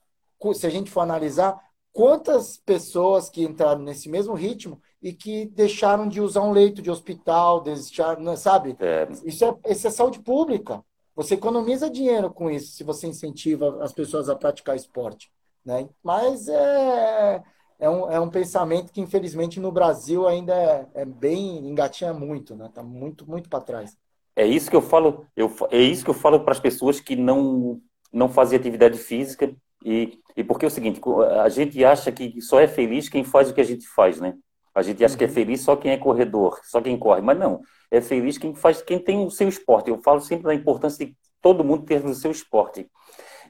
se a gente for analisar, quantas pessoas que entraram nesse mesmo ritmo e que deixaram de usar um leito de hospital, deixaram, né, sabe? É. Isso, é, isso é saúde pública. Você economiza dinheiro com isso, se você incentiva as pessoas a praticar esporte. Né? Mas é, é um, é um pensamento que, infelizmente, no Brasil ainda é, é bem engatinha muito, né? Está muito, muito para trás. É isso que eu falo, eu, é isso que eu falo para as pessoas que não, não fazem atividade física e, e porque é o seguinte, a gente acha que só é feliz quem faz o que a gente faz, né? A gente acha que é uhum. feliz só quem é corredor, só quem corre, mas não. É feliz quem faz, quem tem o seu esporte. Eu falo sempre da importância de todo mundo ter o seu esporte.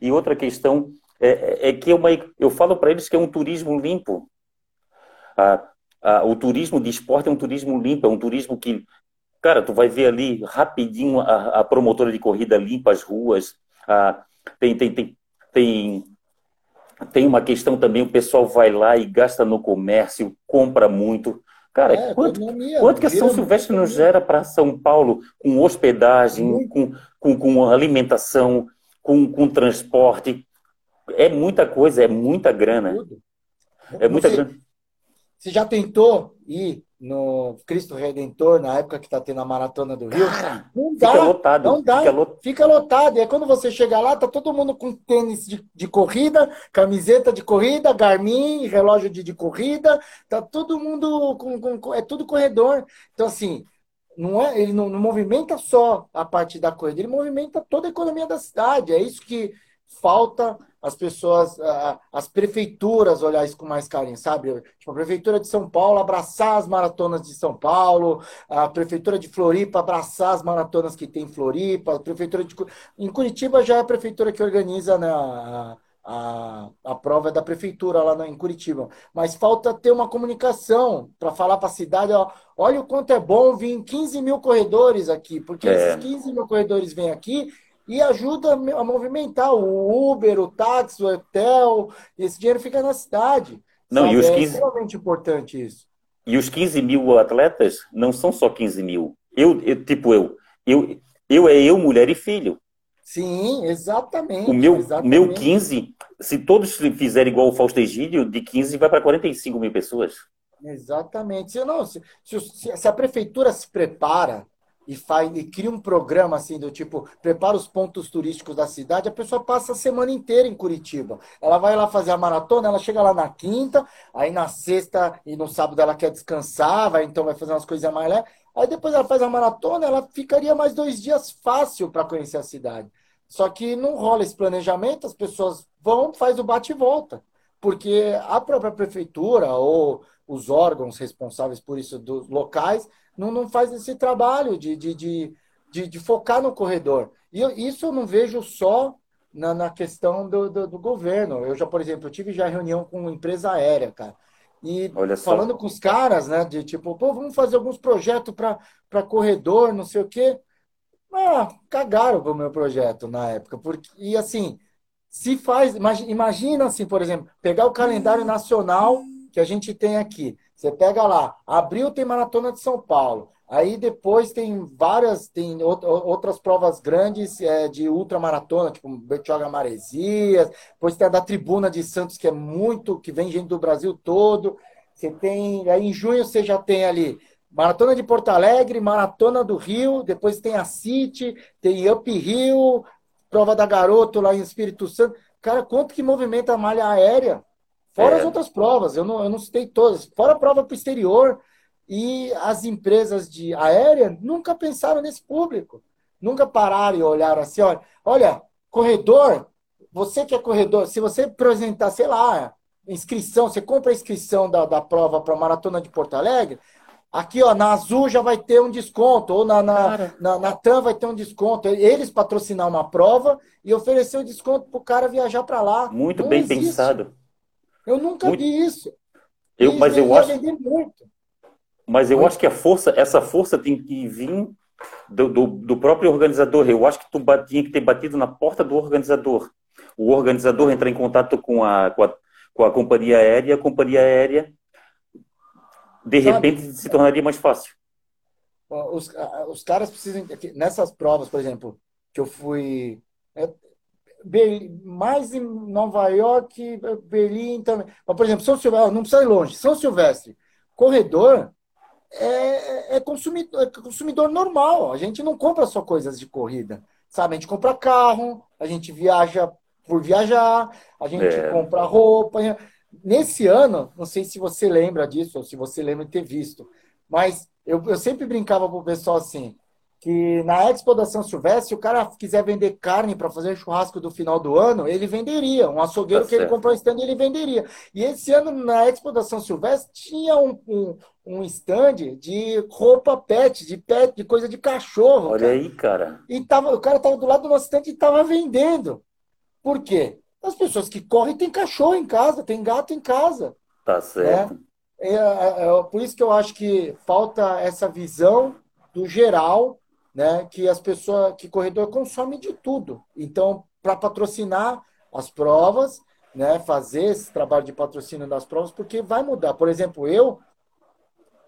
E outra questão é, é, é que é uma, eu falo para eles que é um turismo limpo. Ah, ah, o turismo de esporte é um turismo limpo, é um turismo que, cara, tu vai ver ali rapidinho a, a promotora de corrida limpa as ruas, ah, tem, tem, tem, tem, tem uma questão também, o pessoal vai lá e gasta no comércio, compra muito. Cara, é, quanto, economia, quanto que a São Silvestre nos gera para São Paulo com hospedagem, com, com, com alimentação, com, com transporte? É muita coisa, é muita grana. Tudo. É muita você, grana. Você já tentou ir no Cristo Redentor, na época que está tendo a Maratona do Rio? Cara, não dá. Fica lotado. Não dá. Fica, fica lotado. E aí quando você chega lá, tá todo mundo com tênis de, de corrida, camiseta de corrida, Garmin, relógio de, de corrida. Tá todo mundo com, com, É tudo corredor. Então, assim, não é, ele não, não movimenta só a parte da corrida, ele movimenta toda a economia da cidade. É isso que falta as pessoas, as prefeituras olhar isso com mais carinho, sabe? Tipo, a prefeitura de São Paulo abraçar as maratonas de São Paulo, a prefeitura de Floripa abraçar as maratonas que tem em Floripa, a prefeitura de em Curitiba já é a prefeitura que organiza né, a, a, a prova é da prefeitura lá em Curitiba, mas falta ter uma comunicação para falar para a cidade, ó, olha o quanto é bom vir 15 mil corredores aqui, porque é. esses 15 mil corredores vêm aqui e ajuda a movimentar o Uber, o táxi, o hotel. Esse dinheiro fica na cidade. Não, sabe? e os 15... É extremamente importante isso. E os 15 mil atletas não são só 15 mil. Eu, eu tipo, eu, eu, eu é eu, mulher e filho. Sim, exatamente. O meu, exatamente. meu 15, se todos fizerem igual o Fausto Egídio, de 15 vai para 45 mil pessoas. Exatamente. Se, não, se, se, se a prefeitura se prepara e, faz, e cria um programa assim do tipo, prepara os pontos turísticos da cidade, a pessoa passa a semana inteira em Curitiba. Ela vai lá fazer a maratona, ela chega lá na quinta, aí na sexta e no sábado ela quer descansar, vai então vai fazer umas coisas mais leves. Aí depois ela faz a maratona, ela ficaria mais dois dias fácil para conhecer a cidade. Só que não rola esse planejamento, as pessoas vão, faz o bate e volta. Porque a própria prefeitura ou os órgãos responsáveis por isso dos locais não, não faz esse trabalho de, de, de, de, de focar no corredor. E eu, isso eu não vejo só na, na questão do, do, do, governo. Eu já, por exemplo, eu tive já reunião com empresa aérea, cara. E falando com os caras, né, de tipo, pô, vamos fazer alguns projetos para corredor, não sei o quê. Ah, cagaram o meu projeto na época. Porque, e assim, se faz, imagina assim, por exemplo, pegar o calendário nacional que a gente tem aqui. Você pega lá, abril tem Maratona de São Paulo. Aí depois tem várias, tem outras provas grandes é, de ultramaratona, tipo Betioga Maresias. Depois tem a da Tribuna de Santos, que é muito, que vem gente do Brasil todo. Você tem, aí em junho você já tem ali Maratona de Porto Alegre, Maratona do Rio, depois tem a City, tem Up Rio, prova da Garoto lá em Espírito Santo. Cara, quanto que movimenta a malha aérea? Fora é. as outras provas, eu não, eu não citei todas. Fora a prova para o exterior. E as empresas de aérea nunca pensaram nesse público. Nunca pararam e olharam assim, olha, olha, corredor, você que é corredor, se você apresentar, sei lá, inscrição, você compra a inscrição da, da prova para a Maratona de Porto Alegre, aqui ó, na Azul já vai ter um desconto, ou na, na, na, na TAM vai ter um desconto. Eles patrocinar uma prova e oferecer o um desconto para o cara viajar para lá. Muito Não bem existe. pensado. Eu nunca Muito... vi isso. Eu, mas eu acho. Mas eu Muito. acho que a força, essa força tem que vir do, do, do, próprio organizador. Eu acho que tu tinha que ter batido na porta do organizador. O organizador entrar em contato com a, com a, com a companhia aérea, a companhia aérea de repente Sabe? se tornaria mais fácil. Os, os caras precisam. Nessas provas, por exemplo, que eu fui. É, mais em Nova York, Berlim também. Mas, por exemplo, São Silvestre, não precisa ir longe. São Silvestre, corredor, é, é, consumidor, é consumidor normal. A gente não compra só coisas de corrida. Sabe? A gente compra carro, a gente viaja por viajar, a gente é. compra roupa. Nesse ano, não sei se você lembra disso, ou se você lembra de ter visto, mas eu, eu sempre brincava com o pessoal assim, que na Expo da São Silvestre, se o cara quiser vender carne para fazer churrasco do final do ano, ele venderia. Um açougueiro tá que ele comprou um stand, ele venderia. E esse ano, na Expo da São Silvestre, tinha um, um, um stand de roupa pet, de pet, de coisa de cachorro. Olha cara. aí, cara. E tava, o cara tava do lado do nosso stand e tava vendendo. Por quê? As pessoas que correm têm cachorro em casa, tem gato em casa. Tá certo. Né? É, é, é, por isso que eu acho que falta essa visão do geral né, que as pessoas, que corredor consome de tudo. Então, para patrocinar as provas, né, fazer esse trabalho de patrocínio das provas, porque vai mudar. Por exemplo, eu,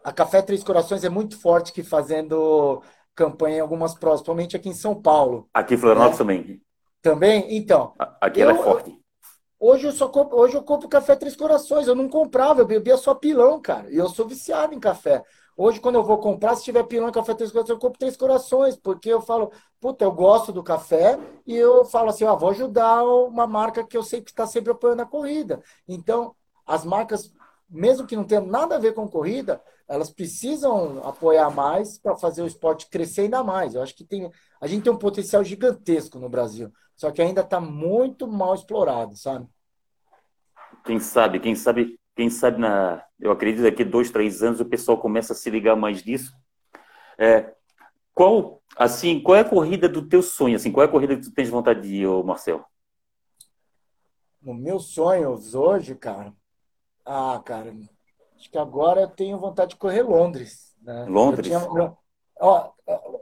a Café Três Corações é muito forte que fazendo campanha em algumas provas, principalmente aqui em São Paulo. Aqui em Florianópolis né? também. Também? Então. Aqui ela é forte. Hoje eu só compro, hoje eu compro café Três Corações. Eu não comprava, eu bebia só pilão, cara. E eu sou viciado em café. Hoje, quando eu vou comprar, se tiver pilão café três corações, eu compro três corações, porque eu falo, puta, eu gosto do café e eu falo assim, ó, vou ajudar uma marca que eu sei que está sempre apoiando a corrida. Então, as marcas, mesmo que não tenham nada a ver com corrida, elas precisam apoiar mais para fazer o esporte crescer ainda mais. Eu acho que tem, a gente tem um potencial gigantesco no Brasil, só que ainda está muito mal explorado, sabe? Quem sabe, quem sabe quem sabe, na, eu acredito daqui dois, três anos o pessoal começa a se ligar mais disso. É, qual, assim, qual é a corrida do teu sonho? Assim, qual é a corrida que tu tens vontade de ir, Marcel? No meu sonho hoje, cara, ah, cara, acho que agora eu tenho vontade de correr Londres. Né? Londres? Eu, tinha, ó,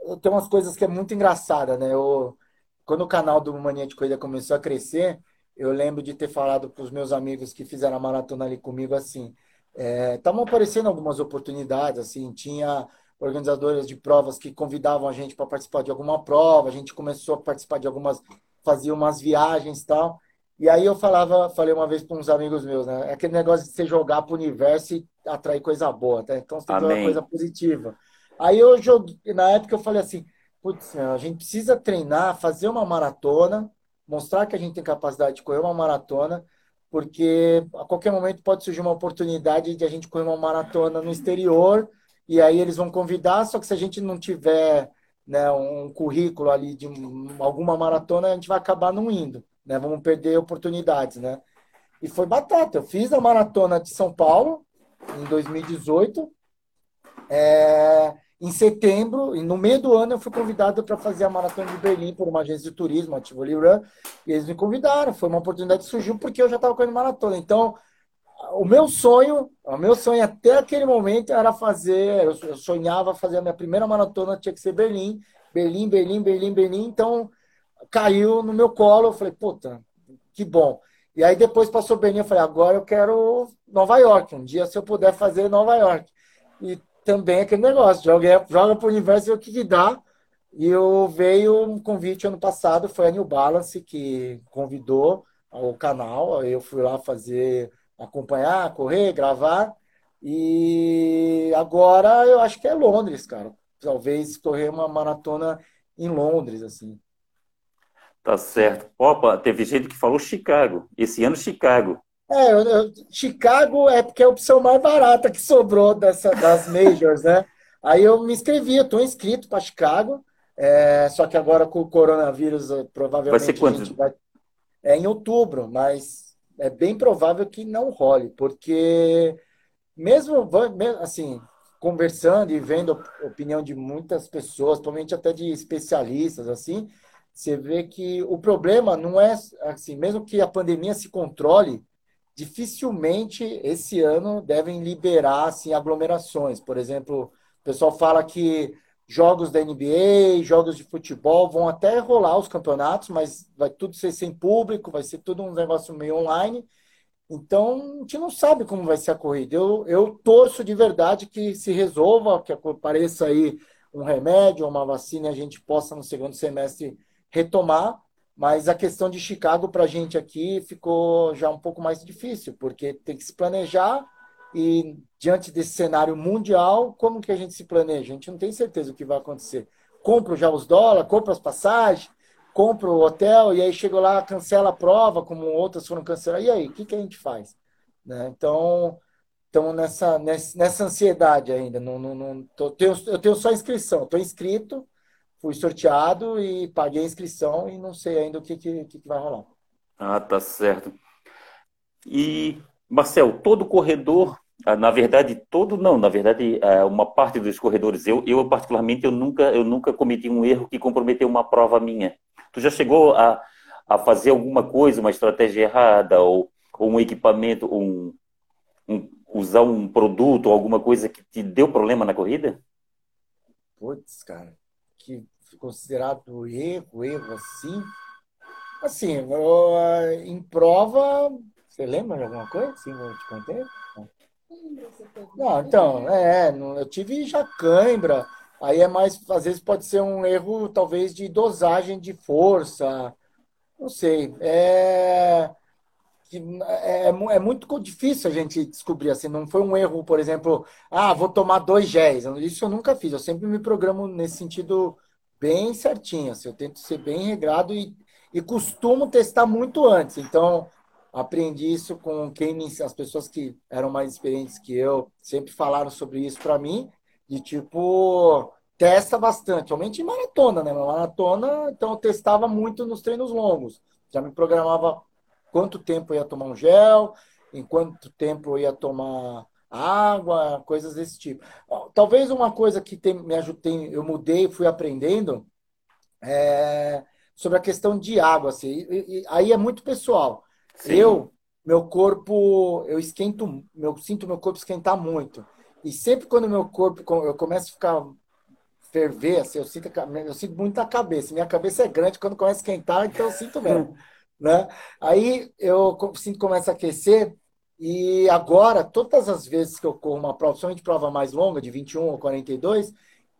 eu tenho umas coisas que é muito engraçada, né? Eu, quando o canal do Mania de Corrida começou a crescer, eu lembro de ter falado para os meus amigos que fizeram a maratona ali comigo assim. Estavam é, aparecendo algumas oportunidades, assim, tinha organizadoras de provas que convidavam a gente para participar de alguma prova, a gente começou a participar de algumas, fazia umas viagens e tal. E aí eu falava, falei uma vez para uns amigos meus, né? É aquele negócio de você jogar para o universo e atrair coisa boa, tá? Então você tem que jogar coisa positiva. Aí eu joguei, na época eu falei assim, putz, a gente precisa treinar, fazer uma maratona, mostrar que a gente tem capacidade de correr uma maratona, porque a qualquer momento pode surgir uma oportunidade de a gente correr uma maratona no exterior, e aí eles vão convidar, só que se a gente não tiver né, um currículo ali de alguma maratona, a gente vai acabar não indo, né? Vamos perder oportunidades, né? E foi batata. Eu fiz a maratona de São Paulo em 2018. É, em setembro, no meio do ano, eu fui convidado para fazer a maratona de Berlim por uma agência de turismo, a Tivoli Run, e eles me convidaram. Foi uma oportunidade que surgiu porque eu já estava correndo maratona. Então, o meu sonho, o meu sonho até aquele momento era fazer, eu sonhava fazer a minha primeira maratona, tinha que ser Berlim, Berlim, Berlim, Berlim, Berlim. Então, caiu no meu colo. Eu falei, puta, que bom. E aí depois passou Berlim, eu falei, agora eu quero Nova York. Um dia, se eu puder fazer Nova York. E também aquele negócio, joga, joga para o universo e o que, que dá. E eu veio um convite ano passado, foi a New Balance que convidou o canal. Eu fui lá fazer, acompanhar, correr, gravar. E agora eu acho que é Londres, cara. Talvez correr uma maratona em Londres, assim. Tá certo. Opa, teve gente que falou Chicago. Esse ano, Chicago. É, eu, eu, Chicago é porque é a opção mais barata que sobrou dessa, das majors, né? Aí eu me inscrevi, eu estou inscrito para Chicago, é, só que agora com o coronavírus provavelmente vai ser quando? Vai, é em outubro, mas é bem provável que não role, porque mesmo assim conversando e vendo a opinião de muitas pessoas, provavelmente até de especialistas assim, você vê que o problema não é assim, mesmo que a pandemia se controle, dificilmente esse ano devem liberar assim, aglomerações. Por exemplo, o pessoal fala que jogos da NBA, jogos de futebol vão até rolar os campeonatos, mas vai tudo ser sem público, vai ser tudo um negócio meio online. Então, a gente não sabe como vai ser a corrida. Eu, eu torço de verdade que se resolva, que apareça aí um remédio, uma vacina e a gente possa, no segundo semestre, retomar. Mas a questão de Chicago para a gente aqui ficou já um pouco mais difícil, porque tem que se planejar e diante desse cenário mundial, como que a gente se planeja? A gente não tem certeza do que vai acontecer. Compro já os dólares, compro as passagens, compro o hotel e aí chego lá, cancela a prova, como outras foram canceladas. E aí, o que, que a gente faz? Né? Então, estamos nessa, nessa ansiedade ainda. Não, não, não tô, tenho, eu tenho só inscrição, estou inscrito, fui sorteado e paguei a inscrição e não sei ainda o que, que, que vai rolar. Ah, tá certo. E, Marcel, todo corredor, ah, na verdade, todo não, na verdade, é, uma parte dos corredores, eu, eu particularmente, eu nunca, eu nunca cometi um erro que comprometeu uma prova minha. Tu já chegou a, a fazer alguma coisa, uma estratégia errada, ou, ou um equipamento, um, um, usar um produto, alguma coisa que te deu problema na corrida? Putz, cara que considerado erro, erro assim. Assim, eu, em prova, você lembra de alguma coisa? Sim, eu te contei? Não, então, é, eu tive já cãibra, aí é mais, às vezes pode ser um erro, talvez, de dosagem de força, não sei, é, é, é, muito difícil a gente descobrir, assim, não foi um erro, por exemplo, ah, vou tomar dois géis, isso eu nunca fiz, eu sempre me programo nesse sentido bem certinho, assim, eu tento ser bem regrado e, e costumo testar muito antes, então aprendi isso com quem me, as pessoas que eram mais experientes que eu sempre falaram sobre isso para mim, de tipo, testa bastante, somente em maratona, né? Maratona, então eu testava muito nos treinos longos. Já me programava quanto tempo eu ia tomar um gel, em quanto tempo eu ia tomar água, coisas desse tipo. Talvez uma coisa que tem, me ajudei, eu mudei, fui aprendendo, é sobre a questão de água. Assim, e, e, aí é muito pessoal. Sim. Eu, meu corpo, eu esquento, eu sinto meu corpo esquentar muito. E sempre quando meu corpo, eu começo a ficar ferver, assim, eu sinto, eu sinto muito a cabeça. Minha cabeça é grande, quando começa a esquentar, então eu sinto mesmo. né? Aí eu sinto começa a aquecer, e agora, todas as vezes que eu corro uma prova, somente prova mais longa, de 21 ou 42,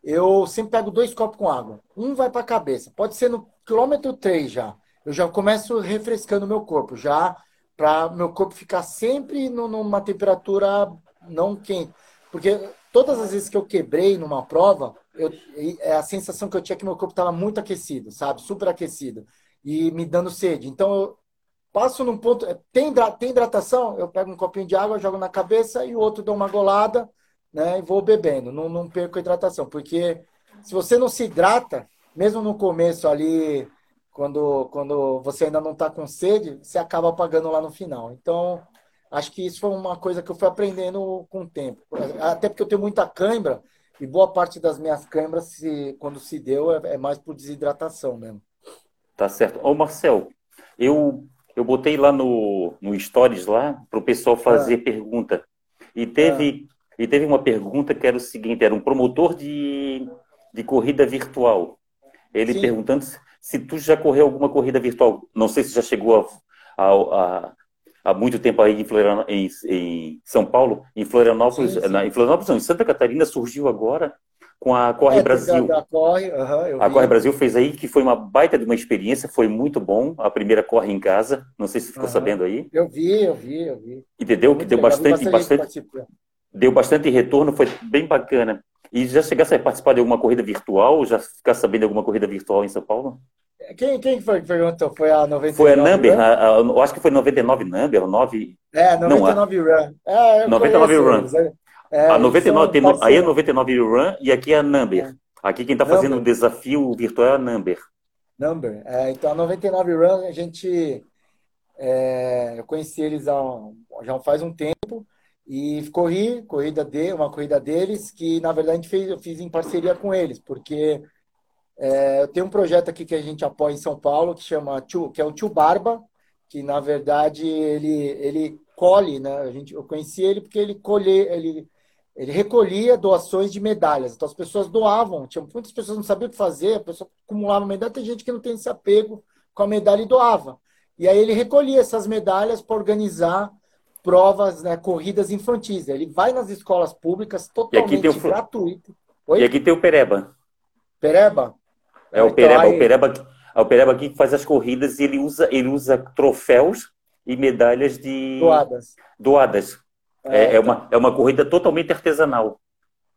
eu sempre pego dois copos com água. Um vai para a cabeça. Pode ser no quilômetro 3 já. Eu já começo refrescando meu corpo, já para meu corpo ficar sempre numa temperatura não quente. Porque todas as vezes que eu quebrei numa prova, eu, é a sensação que eu tinha que meu corpo estava muito aquecido, sabe? Super aquecido. E me dando sede. Então, eu, passo num ponto. É, tem, tem hidratação? Eu pego um copinho de água, jogo na cabeça e o outro dou uma golada né, e vou bebendo. Não, não perco a hidratação, porque se você não se hidrata, mesmo no começo ali, quando, quando você ainda não está com sede, você acaba apagando lá no final. Então, acho que isso foi uma coisa que eu fui aprendendo com o tempo. Até porque eu tenho muita cãibra e boa parte das minhas câimbras, se, quando se deu, é, é mais por desidratação mesmo. Tá certo. Ô, Marcel, eu eu botei lá no, no Stories lá para o pessoal fazer ah. pergunta. E teve, ah. e teve uma pergunta que era o seguinte, era um promotor de, de corrida virtual. Ele Sim. perguntando se, se, tu já correu alguma corrida virtual. Não sei se já chegou a, a, a há muito tempo aí em, em, em, São Paulo, em Florianópolis, sim, sim. Na, em Florianópolis, não, em Santa Catarina surgiu agora com a Corre é, Brasil. A, Corre, uhum, a Corre Brasil fez aí, que foi uma baita de uma experiência, foi muito bom. A primeira Corre em casa, não sei se ficou uhum. sabendo aí. Eu vi, eu vi, eu vi. Entendeu? que deu bastante, bastante, deu bastante retorno, foi bem bacana. E já chegasse a participar de alguma corrida virtual? Já ficar sabendo de alguma corrida virtual em São Paulo? Quem, quem foi que perguntou? Foi a 99 Foi a Number, a, a, eu acho que foi 99 Number, 9... É, 99 não, Run. É, 99 Run. É, a 99, tem, aí é 99 Run e aqui é a Number. Aqui quem está fazendo o desafio virtual é a Number. Number. É, então a 99 Run, a gente... É, eu conheci eles há, já faz um tempo e corri, corrida de, uma corrida deles, que na verdade fez, eu fiz em parceria com eles, porque é, eu tenho um projeto aqui que a gente apoia em São Paulo, que chama Tio, que é o Tio Barba, que na verdade ele, ele colhe, né? A gente, eu conheci ele porque ele colhe, ele, ele recolhia doações de medalhas. Então as pessoas doavam, tinha muitas pessoas não sabiam o que fazer, a pessoa acumulava medalha, tem gente que não tem esse apego com a medalha e doava. E aí ele recolhia essas medalhas para organizar provas, né, corridas infantis. Ele vai nas escolas públicas totalmente o... gratuito. Oi? E aqui tem o Pereba. Pereba? É o então, Pereba, aí... o Pereba, é o Pereba aqui que faz as corridas e ele usa, ele usa troféus e medalhas de doadas. Doadas. É, é, uma, é uma corrida totalmente artesanal.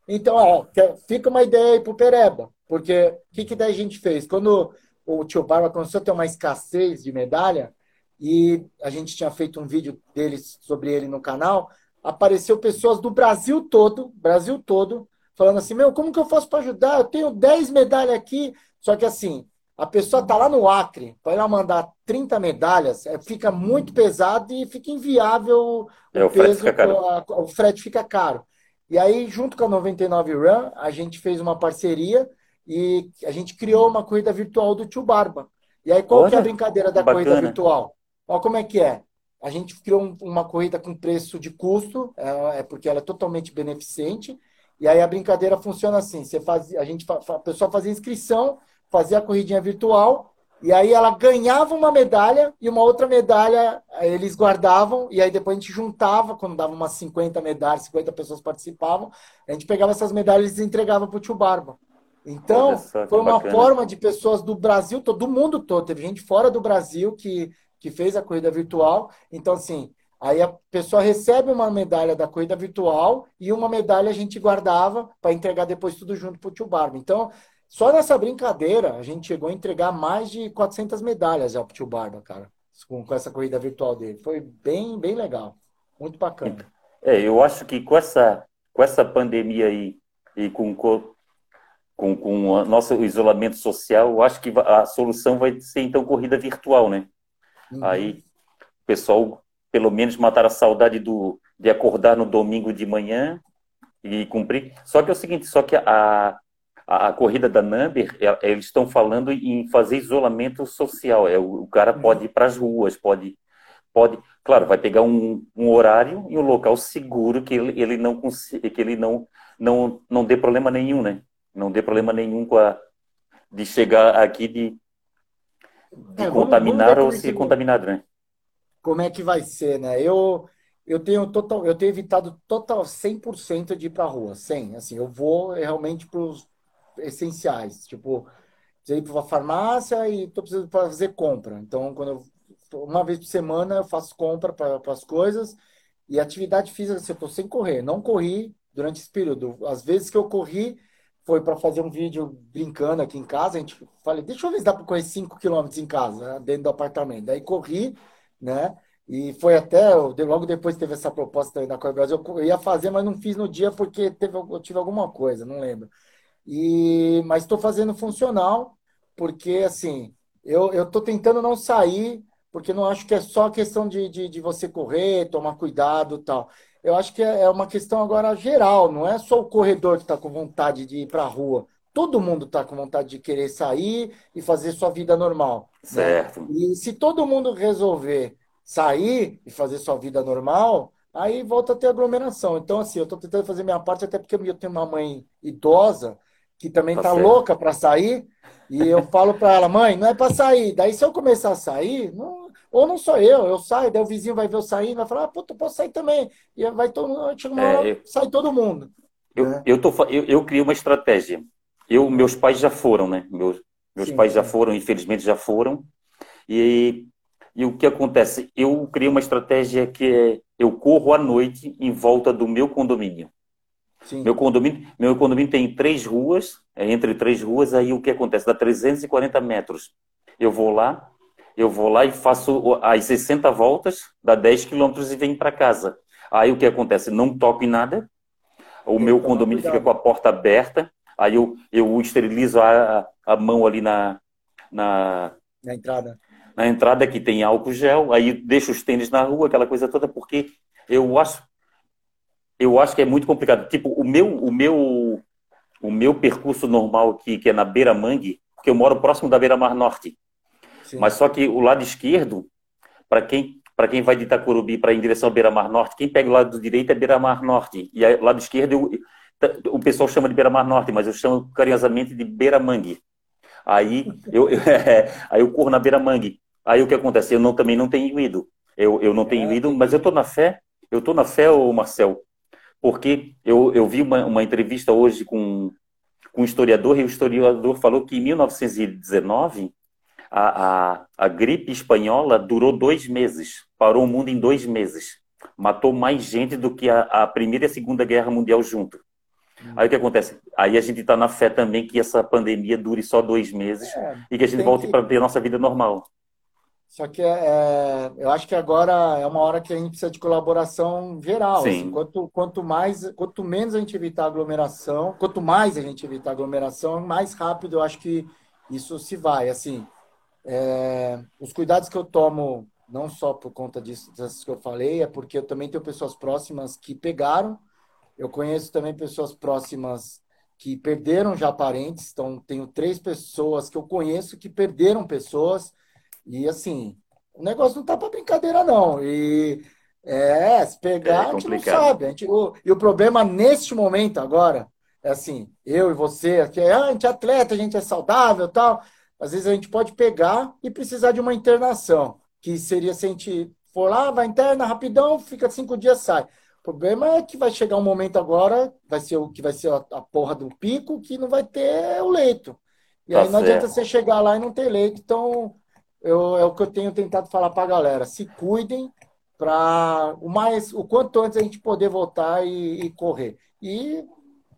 Então, ó, fica uma ideia aí pro Pereba, porque o que, que daí a gente fez? Quando o tio Barba começou a ter uma escassez de medalha, e a gente tinha feito um vídeo deles sobre ele no canal, apareceu pessoas do Brasil todo, Brasil todo, falando assim, meu, como que eu faço para ajudar? Eu tenho 10 medalhas aqui, só que assim, a pessoa tá lá no Acre, para ela mandar 30 medalhas, é, fica muito pesado e fica inviável é, o, o peso, a, o frete fica caro. E aí, junto com a 99 Run, a gente fez uma parceria e a gente criou uma corrida virtual do Tio Barba. E aí, qual Olha, que é a brincadeira da bacana. corrida virtual? Olha como é que é. A gente criou um, uma corrida com preço de custo, é, é, porque ela é totalmente beneficente. E aí a brincadeira funciona assim: você faz, a gente, a pessoa fazia inscrição, fazia a corridinha virtual, e aí ela ganhava uma medalha e uma outra medalha eles guardavam, e aí depois a gente juntava, quando dava umas 50 medalhas, 50 pessoas participavam, a gente pegava essas medalhas e entregava para o tio Barba. Então, só, foi uma bacana. forma de pessoas do Brasil, todo mundo todo, teve gente fora do Brasil que, que fez a corrida virtual. Então, assim, Aí a pessoa recebe uma medalha da corrida virtual e uma medalha a gente guardava para entregar depois tudo junto para o tio Barba. Então, só nessa brincadeira, a gente chegou a entregar mais de 400 medalhas ao tio Barba, cara, com, com essa corrida virtual dele. Foi bem, bem legal. Muito bacana. É, eu acho que com essa, com essa pandemia aí e com, com, com o nosso isolamento social, eu acho que a solução vai ser, então, corrida virtual, né? Uhum. Aí, o pessoal, pelo menos, matar a saudade do, de acordar no domingo de manhã e cumprir. Só que é o seguinte, só que a, a, corrida da Number, é, eles estão falando em fazer isolamento social. É, o, cara uhum. pode ir para as ruas, pode, pode, claro, vai pegar um, um horário e um local seguro que ele, ele não que ele não, não, não dê problema nenhum, né? Não dê problema nenhum com a, de chegar aqui de, de é, contaminar vamos, vamos ou ser contaminado, né? Como é que vai ser, né? Eu eu tenho total, eu tenho evitado total 100% de ir para a rua, 100, assim, eu vou realmente para os essenciais, tipo, ir para a farmácia e estou precisando fazer compra. Então, quando eu, uma vez por semana eu faço compra para as coisas e atividade física, assim, eu estou sem correr, não corri durante esse período. Às vezes que eu corri foi para fazer um vídeo brincando aqui em casa, a gente falei, deixa eu ver se dá para correr 5 km em casa, né, dentro do apartamento. Daí corri, né? E foi até, logo depois teve essa proposta da Corre Brasil, eu ia fazer, mas não fiz no dia porque teve, eu tive alguma coisa, não lembro. E, mas estou fazendo funcional, porque assim, eu estou tentando não sair, porque não acho que é só questão de, de, de você correr, tomar cuidado tal. Eu acho que é, é uma questão agora geral, não é só o corredor que está com vontade de ir para a rua. Todo mundo está com vontade de querer sair e fazer sua vida normal. Né? Certo. E se todo mundo resolver sair e fazer sua vida normal, aí volta a ter aglomeração. Então, assim, eu estou tentando fazer minha parte, até porque eu tenho uma mãe idosa que também está tá louca para sair, e eu falo para ela, mãe, não é para sair. Daí, se eu começar a sair, não, ou não sou eu, eu saio, daí o vizinho vai ver eu saindo, vai falar, ah, puta, posso sair também. E vai todo mundo, chega uma é, hora, eu, sai todo mundo. Eu, né? eu, tô, eu, eu criei uma estratégia. Eu, meus pais já foram, né? Meus, meus sim, pais já foram, infelizmente já foram. E, e o que acontece? Eu criei uma estratégia que é, eu corro à noite em volta do meu condomínio. Sim. Meu condomínio, meu condomínio tem três ruas, é entre três ruas, aí o que acontece? Dá 340 metros. eu vou lá, eu vou lá e faço as 60 voltas, dá 10 quilômetros e venho para casa. Aí o que acontece? Não toco em nada, o meu condomínio fica com a porta aberta, aí eu, eu esterilizo a, a mão ali na, na, na entrada. Na entrada que tem álcool gel, aí deixo os tênis na rua, aquela coisa toda, porque eu acho eu acho que é muito complicado. Tipo, o meu o meu o meu percurso normal aqui, que é na Beira Mangue, porque eu moro próximo da Beira Mar Norte. Sim. Mas só que o lado esquerdo, para quem para quem vai de Itacurubi para em direção ao Beira Mar Norte, quem pega o lado direito é Beira Mar Norte e o lado esquerdo eu, o pessoal chama de Beira Mar Norte, mas eu chamo carinhosamente de Beira Mangue. Aí eu, é, aí eu corro na Beira Mangue. Aí o que acontece? Eu não, também não tenho ido. Eu, eu não tenho é. ido, mas eu estou na fé. Eu estou na fé, ô Marcel, porque eu, eu vi uma, uma entrevista hoje com, com um historiador, e o historiador falou que em 1919 a, a, a gripe espanhola durou dois meses, parou o mundo em dois meses. Matou mais gente do que a, a Primeira e a Segunda Guerra Mundial junto. Hum. Aí o que acontece? Aí a gente está na fé também que essa pandemia dure só dois meses é, e que a gente volte que... para ter a nossa vida normal. Só que é, é, eu acho que agora é uma hora que a gente precisa de colaboração geral. Assim, quanto, quanto, mais, quanto menos a gente evitar aglomeração, quanto mais a gente evitar aglomeração, mais rápido eu acho que isso se vai. Assim, é, os cuidados que eu tomo, não só por conta disso dessas que eu falei, é porque eu também tenho pessoas próximas que pegaram. Eu conheço também pessoas próximas que perderam já parentes. Então, tenho três pessoas que eu conheço que perderam pessoas e assim, o negócio não tá para brincadeira, não. E é, se pegar, é a gente não sabe. A gente, o, e o problema neste momento agora é assim, eu e você, que é, ah, a gente é atleta, a gente é saudável tal. Às vezes a gente pode pegar e precisar de uma internação, que seria se a gente for lá, vai interna rapidão, fica cinco dias, sai. O problema é que vai chegar um momento agora, vai ser o que vai ser a, a porra do pico, que não vai ter o leito. E tá aí não certo. adianta você chegar lá e não ter leito. Então, eu, é o que eu tenho tentado falar para a galera. Se cuidem para o mais, o quanto antes a gente poder voltar e, e correr. E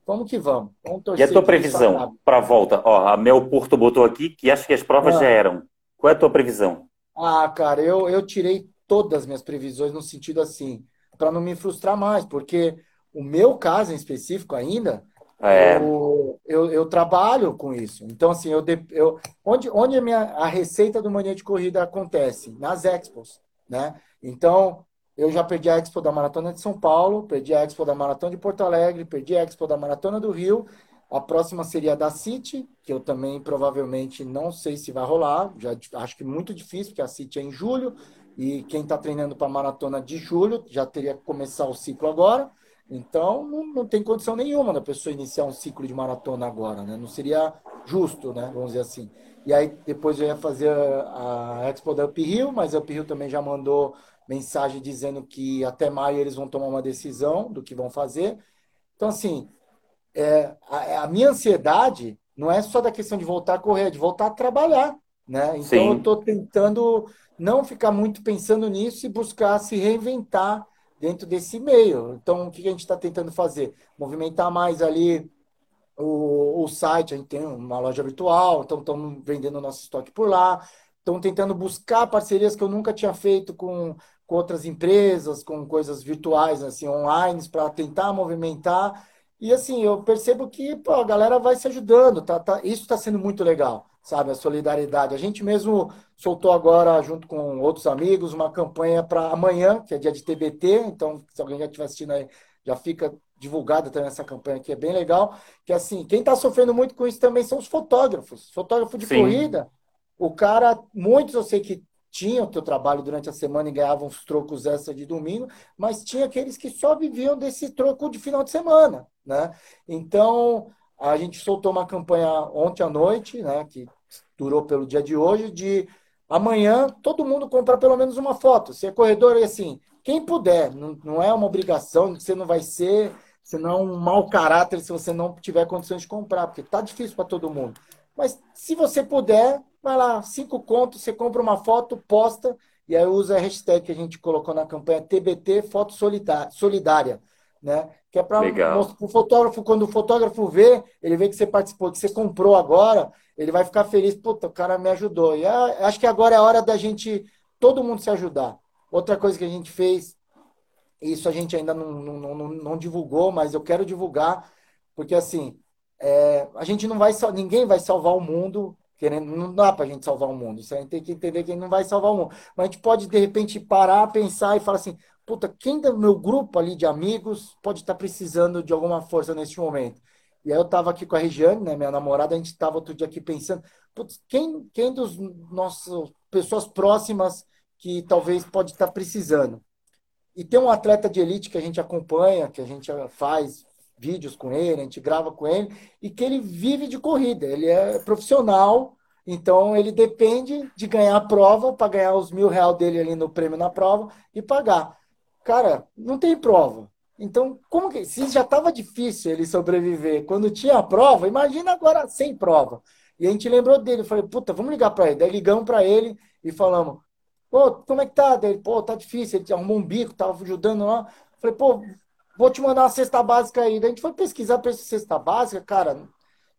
vamos que vamos. vamos e a tua previsão para a volta? Ó, a Mel Porto botou aqui que acho que as provas ah. já eram. Qual é a tua previsão? Ah, cara, eu, eu tirei todas as minhas previsões no sentido assim, para não me frustrar mais, porque o meu caso em específico ainda, é. Eu, eu, eu, trabalho com isso. Então, assim, eu, eu onde, onde a, minha, a receita do Mania de Corrida acontece? Nas expos, né? Então, eu já perdi a Expo da Maratona de São Paulo, perdi a Expo da Maratona de Porto Alegre, perdi a Expo da Maratona do Rio. A próxima seria da City, que eu também provavelmente não sei se vai rolar. Já acho que muito difícil, porque a City é em julho. E quem está treinando para a maratona de julho já teria que começar o ciclo agora. Então, não, não, tem condição nenhuma da pessoa iniciar um ciclo de maratona agora, né? Não seria justo, né? Vamos dizer assim. E aí, depois eu ia fazer a Expo da Uphill, mas a Uphill também já mandou mensagem dizendo que até maio eles vão tomar uma decisão do que vão fazer. Então, assim, é, a, a, minha ansiedade não é só da questão de voltar a correr, é de voltar a trabalhar, né? Então, Sim. eu estou tentando não ficar muito pensando nisso e buscar se reinventar dentro desse meio. Então, o que a gente está tentando fazer? Movimentar mais ali o, o site, a gente tem uma loja virtual, então estamos vendendo nosso estoque por lá, estão tentando buscar parcerias que eu nunca tinha feito com, com outras empresas, com coisas virtuais, assim, online, para tentar movimentar. E assim, eu percebo que pô, a galera vai se ajudando, tá, tá, isso está sendo muito legal sabe? A solidariedade. A gente mesmo soltou agora, junto com outros amigos, uma campanha para amanhã, que é dia de TBT, então se alguém já estiver assistindo aí, já fica divulgada também essa campanha que é bem legal, que assim, quem está sofrendo muito com isso também são os fotógrafos. Fotógrafo de Sim. corrida, o cara, muitos eu sei que tinham o teu trabalho durante a semana e ganhavam os trocos extra de domingo, mas tinha aqueles que só viviam desse troco de final de semana, né? Então, a gente soltou uma campanha ontem à noite, né, que durou pelo dia de hoje, de amanhã todo mundo comprar pelo menos uma foto. Se é corredor, é assim, quem puder, não, não é uma obrigação, você não vai ser, você não é um mau caráter se você não tiver condições de comprar, porque tá difícil para todo mundo. Mas se você puder, vai lá, cinco contos, você compra uma foto, posta, e aí usa a hashtag que a gente colocou na campanha TBT Foto Solidária, né? Que é para o fotógrafo, quando o fotógrafo vê, ele vê que você participou, que você comprou agora, ele vai ficar feliz, puta, o cara me ajudou. E acho que agora é a hora da gente, todo mundo se ajudar. Outra coisa que a gente fez, isso a gente ainda não, não, não, não divulgou, mas eu quero divulgar, porque assim, é, a gente não vai, ninguém vai salvar o mundo querendo, não dá para a gente salvar o mundo. Isso a gente tem que entender que não vai salvar o mundo. Mas a gente pode, de repente, parar, pensar e falar assim: puta, quem do meu grupo ali de amigos pode estar precisando de alguma força neste momento? E aí eu estava aqui com a Regiane, né, minha namorada, a gente estava outro dia aqui pensando, putz, quem, quem dos nossos pessoas próximas que talvez pode estar precisando? E tem um atleta de elite que a gente acompanha, que a gente faz vídeos com ele, a gente grava com ele, e que ele vive de corrida, ele é profissional, então ele depende de ganhar a prova para ganhar os mil reais dele ali no prêmio na prova e pagar. Cara, não tem prova. Então, como que. Se já estava difícil ele sobreviver quando tinha a prova, imagina agora sem prova. E a gente lembrou dele, falei, puta, vamos ligar para ele. Daí ligamos para ele e falamos, pô, como é que tá? Dele, pô, tá difícil, ele arrumou um bico, tava ajudando lá. Falei, pô, vou te mandar uma cesta básica aí. Daí a gente foi pesquisar preço de cesta básica, cara,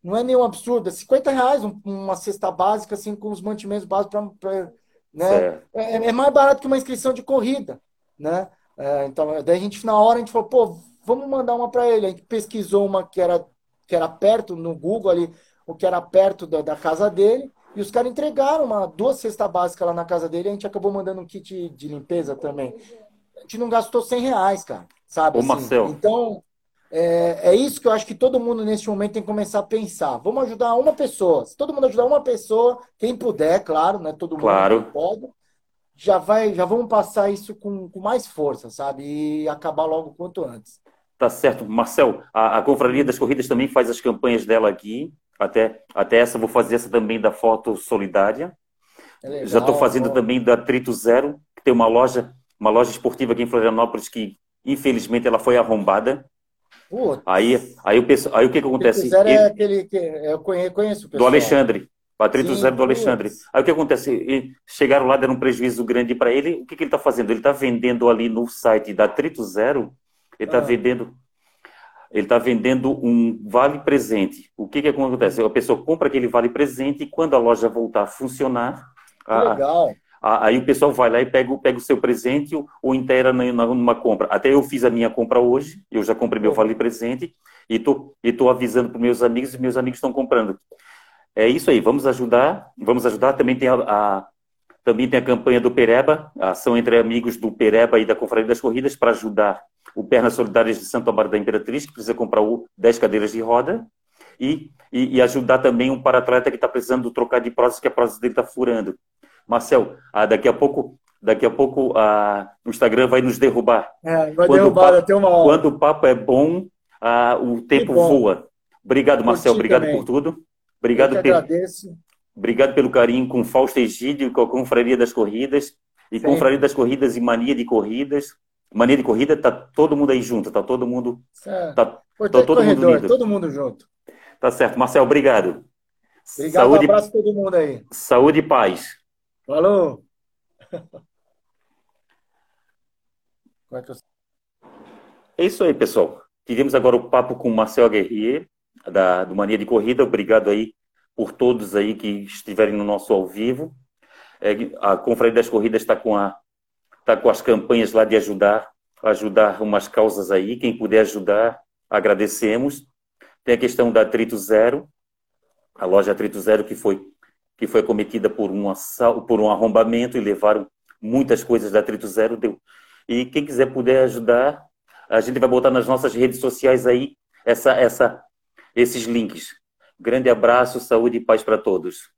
não é nenhum absurdo, é 50 reais uma cesta básica, assim, com os mantimentos básicos para. Né? É, é, mais barato que uma inscrição de corrida, né? É, então, daí a gente, na hora, a gente falou, pô, vamos mandar uma para ele. A gente pesquisou uma que era, que era perto, no Google ali, o que era perto da, da casa dele, e os caras entregaram uma, duas cestas básicas lá na casa dele, e a gente acabou mandando um kit de limpeza também. A gente não gastou 100 reais, cara, sabe? Ô, assim? Marcel. Então, é, é isso que eu acho que todo mundo nesse momento tem que começar a pensar. Vamos ajudar uma pessoa. Se todo mundo ajudar uma pessoa, quem puder, claro, né? Todo mundo claro. pode já vai, já vamos passar isso com, com mais força, sabe? E acabar logo quanto antes. Tá certo. Marcel, a, a Confraria das Corridas também faz as campanhas dela aqui. Até, até essa, vou fazer essa também da foto solidária. É legal, já estou fazendo bom. também da Trito Zero, que tem uma loja, uma loja esportiva aqui em Florianópolis que, infelizmente, ela foi arrombada. Putz. Aí, aí, o, aí o que, que acontece? Trito Zero é aquele que eu conheço, pessoal. Do Alexandre. Patrito Zero do Alexandre. Aí o que acontece? Chegaram lá, deram um prejuízo grande para ele. O que, que ele está fazendo? Ele está vendendo ali no site da Trito Zero, ele está ah. vendendo. Ele está vendendo um vale presente. O que, que acontece? A pessoa compra aquele vale presente e quando a loja voltar a funcionar, legal. A, aí o pessoal vai lá e pega, pega o seu presente ou, ou inteira numa compra. Até eu fiz a minha compra hoje, eu já comprei meu vale presente e tô, estou avisando para meus amigos e meus amigos estão comprando. É isso aí, vamos ajudar, vamos ajudar. Também tem a, a também tem a campanha do Pereba, a ação entre amigos do Pereba e da Confraria das Corridas para ajudar o Pernas Solidárias de Santo Amaro da Imperatriz, que precisa comprar 10 cadeiras de roda, e, e, e ajudar também um para-atleta que está precisando trocar de prótese, que a prótese dele está furando. Marcel, ah, daqui a pouco daqui a pouco ah, o Instagram vai nos derrubar. É, vai quando derrubar papo, até uma hora. Quando o papo é bom, ah, o tempo voa. Obrigado, Marcel. Obrigado também. por tudo. Obrigado, pelo, agradeço. obrigado pelo carinho com Fausto Egídio, com a Confraria das Corridas. E Sim. Confraria das Corridas e Mania de Corridas. Mania de Corrida, tá todo mundo aí junto, tá todo mundo. Tá, tá todo corredor, mundo unido. todo mundo junto. Tá certo. Marcel, obrigado. Obrigado, Saúde, um abraço a todo mundo aí. Saúde e paz. Falou! É isso aí, pessoal. Tivemos agora o papo com o Marcel Guerrier, da, do Mania de Corrida. Obrigado aí por todos aí que estiverem no nosso ao vivo. É, a Confraria das Corridas está com, tá com as campanhas lá de ajudar, ajudar umas causas aí. Quem puder ajudar, agradecemos. Tem a questão da Atrito Zero, a loja Atrito Zero que foi, que foi cometida por um, por um arrombamento e levaram muitas coisas da Atrito Zero. Deu. E quem quiser puder ajudar, a gente vai botar nas nossas redes sociais aí essa, essa esses links. Grande abraço, saúde e paz para todos.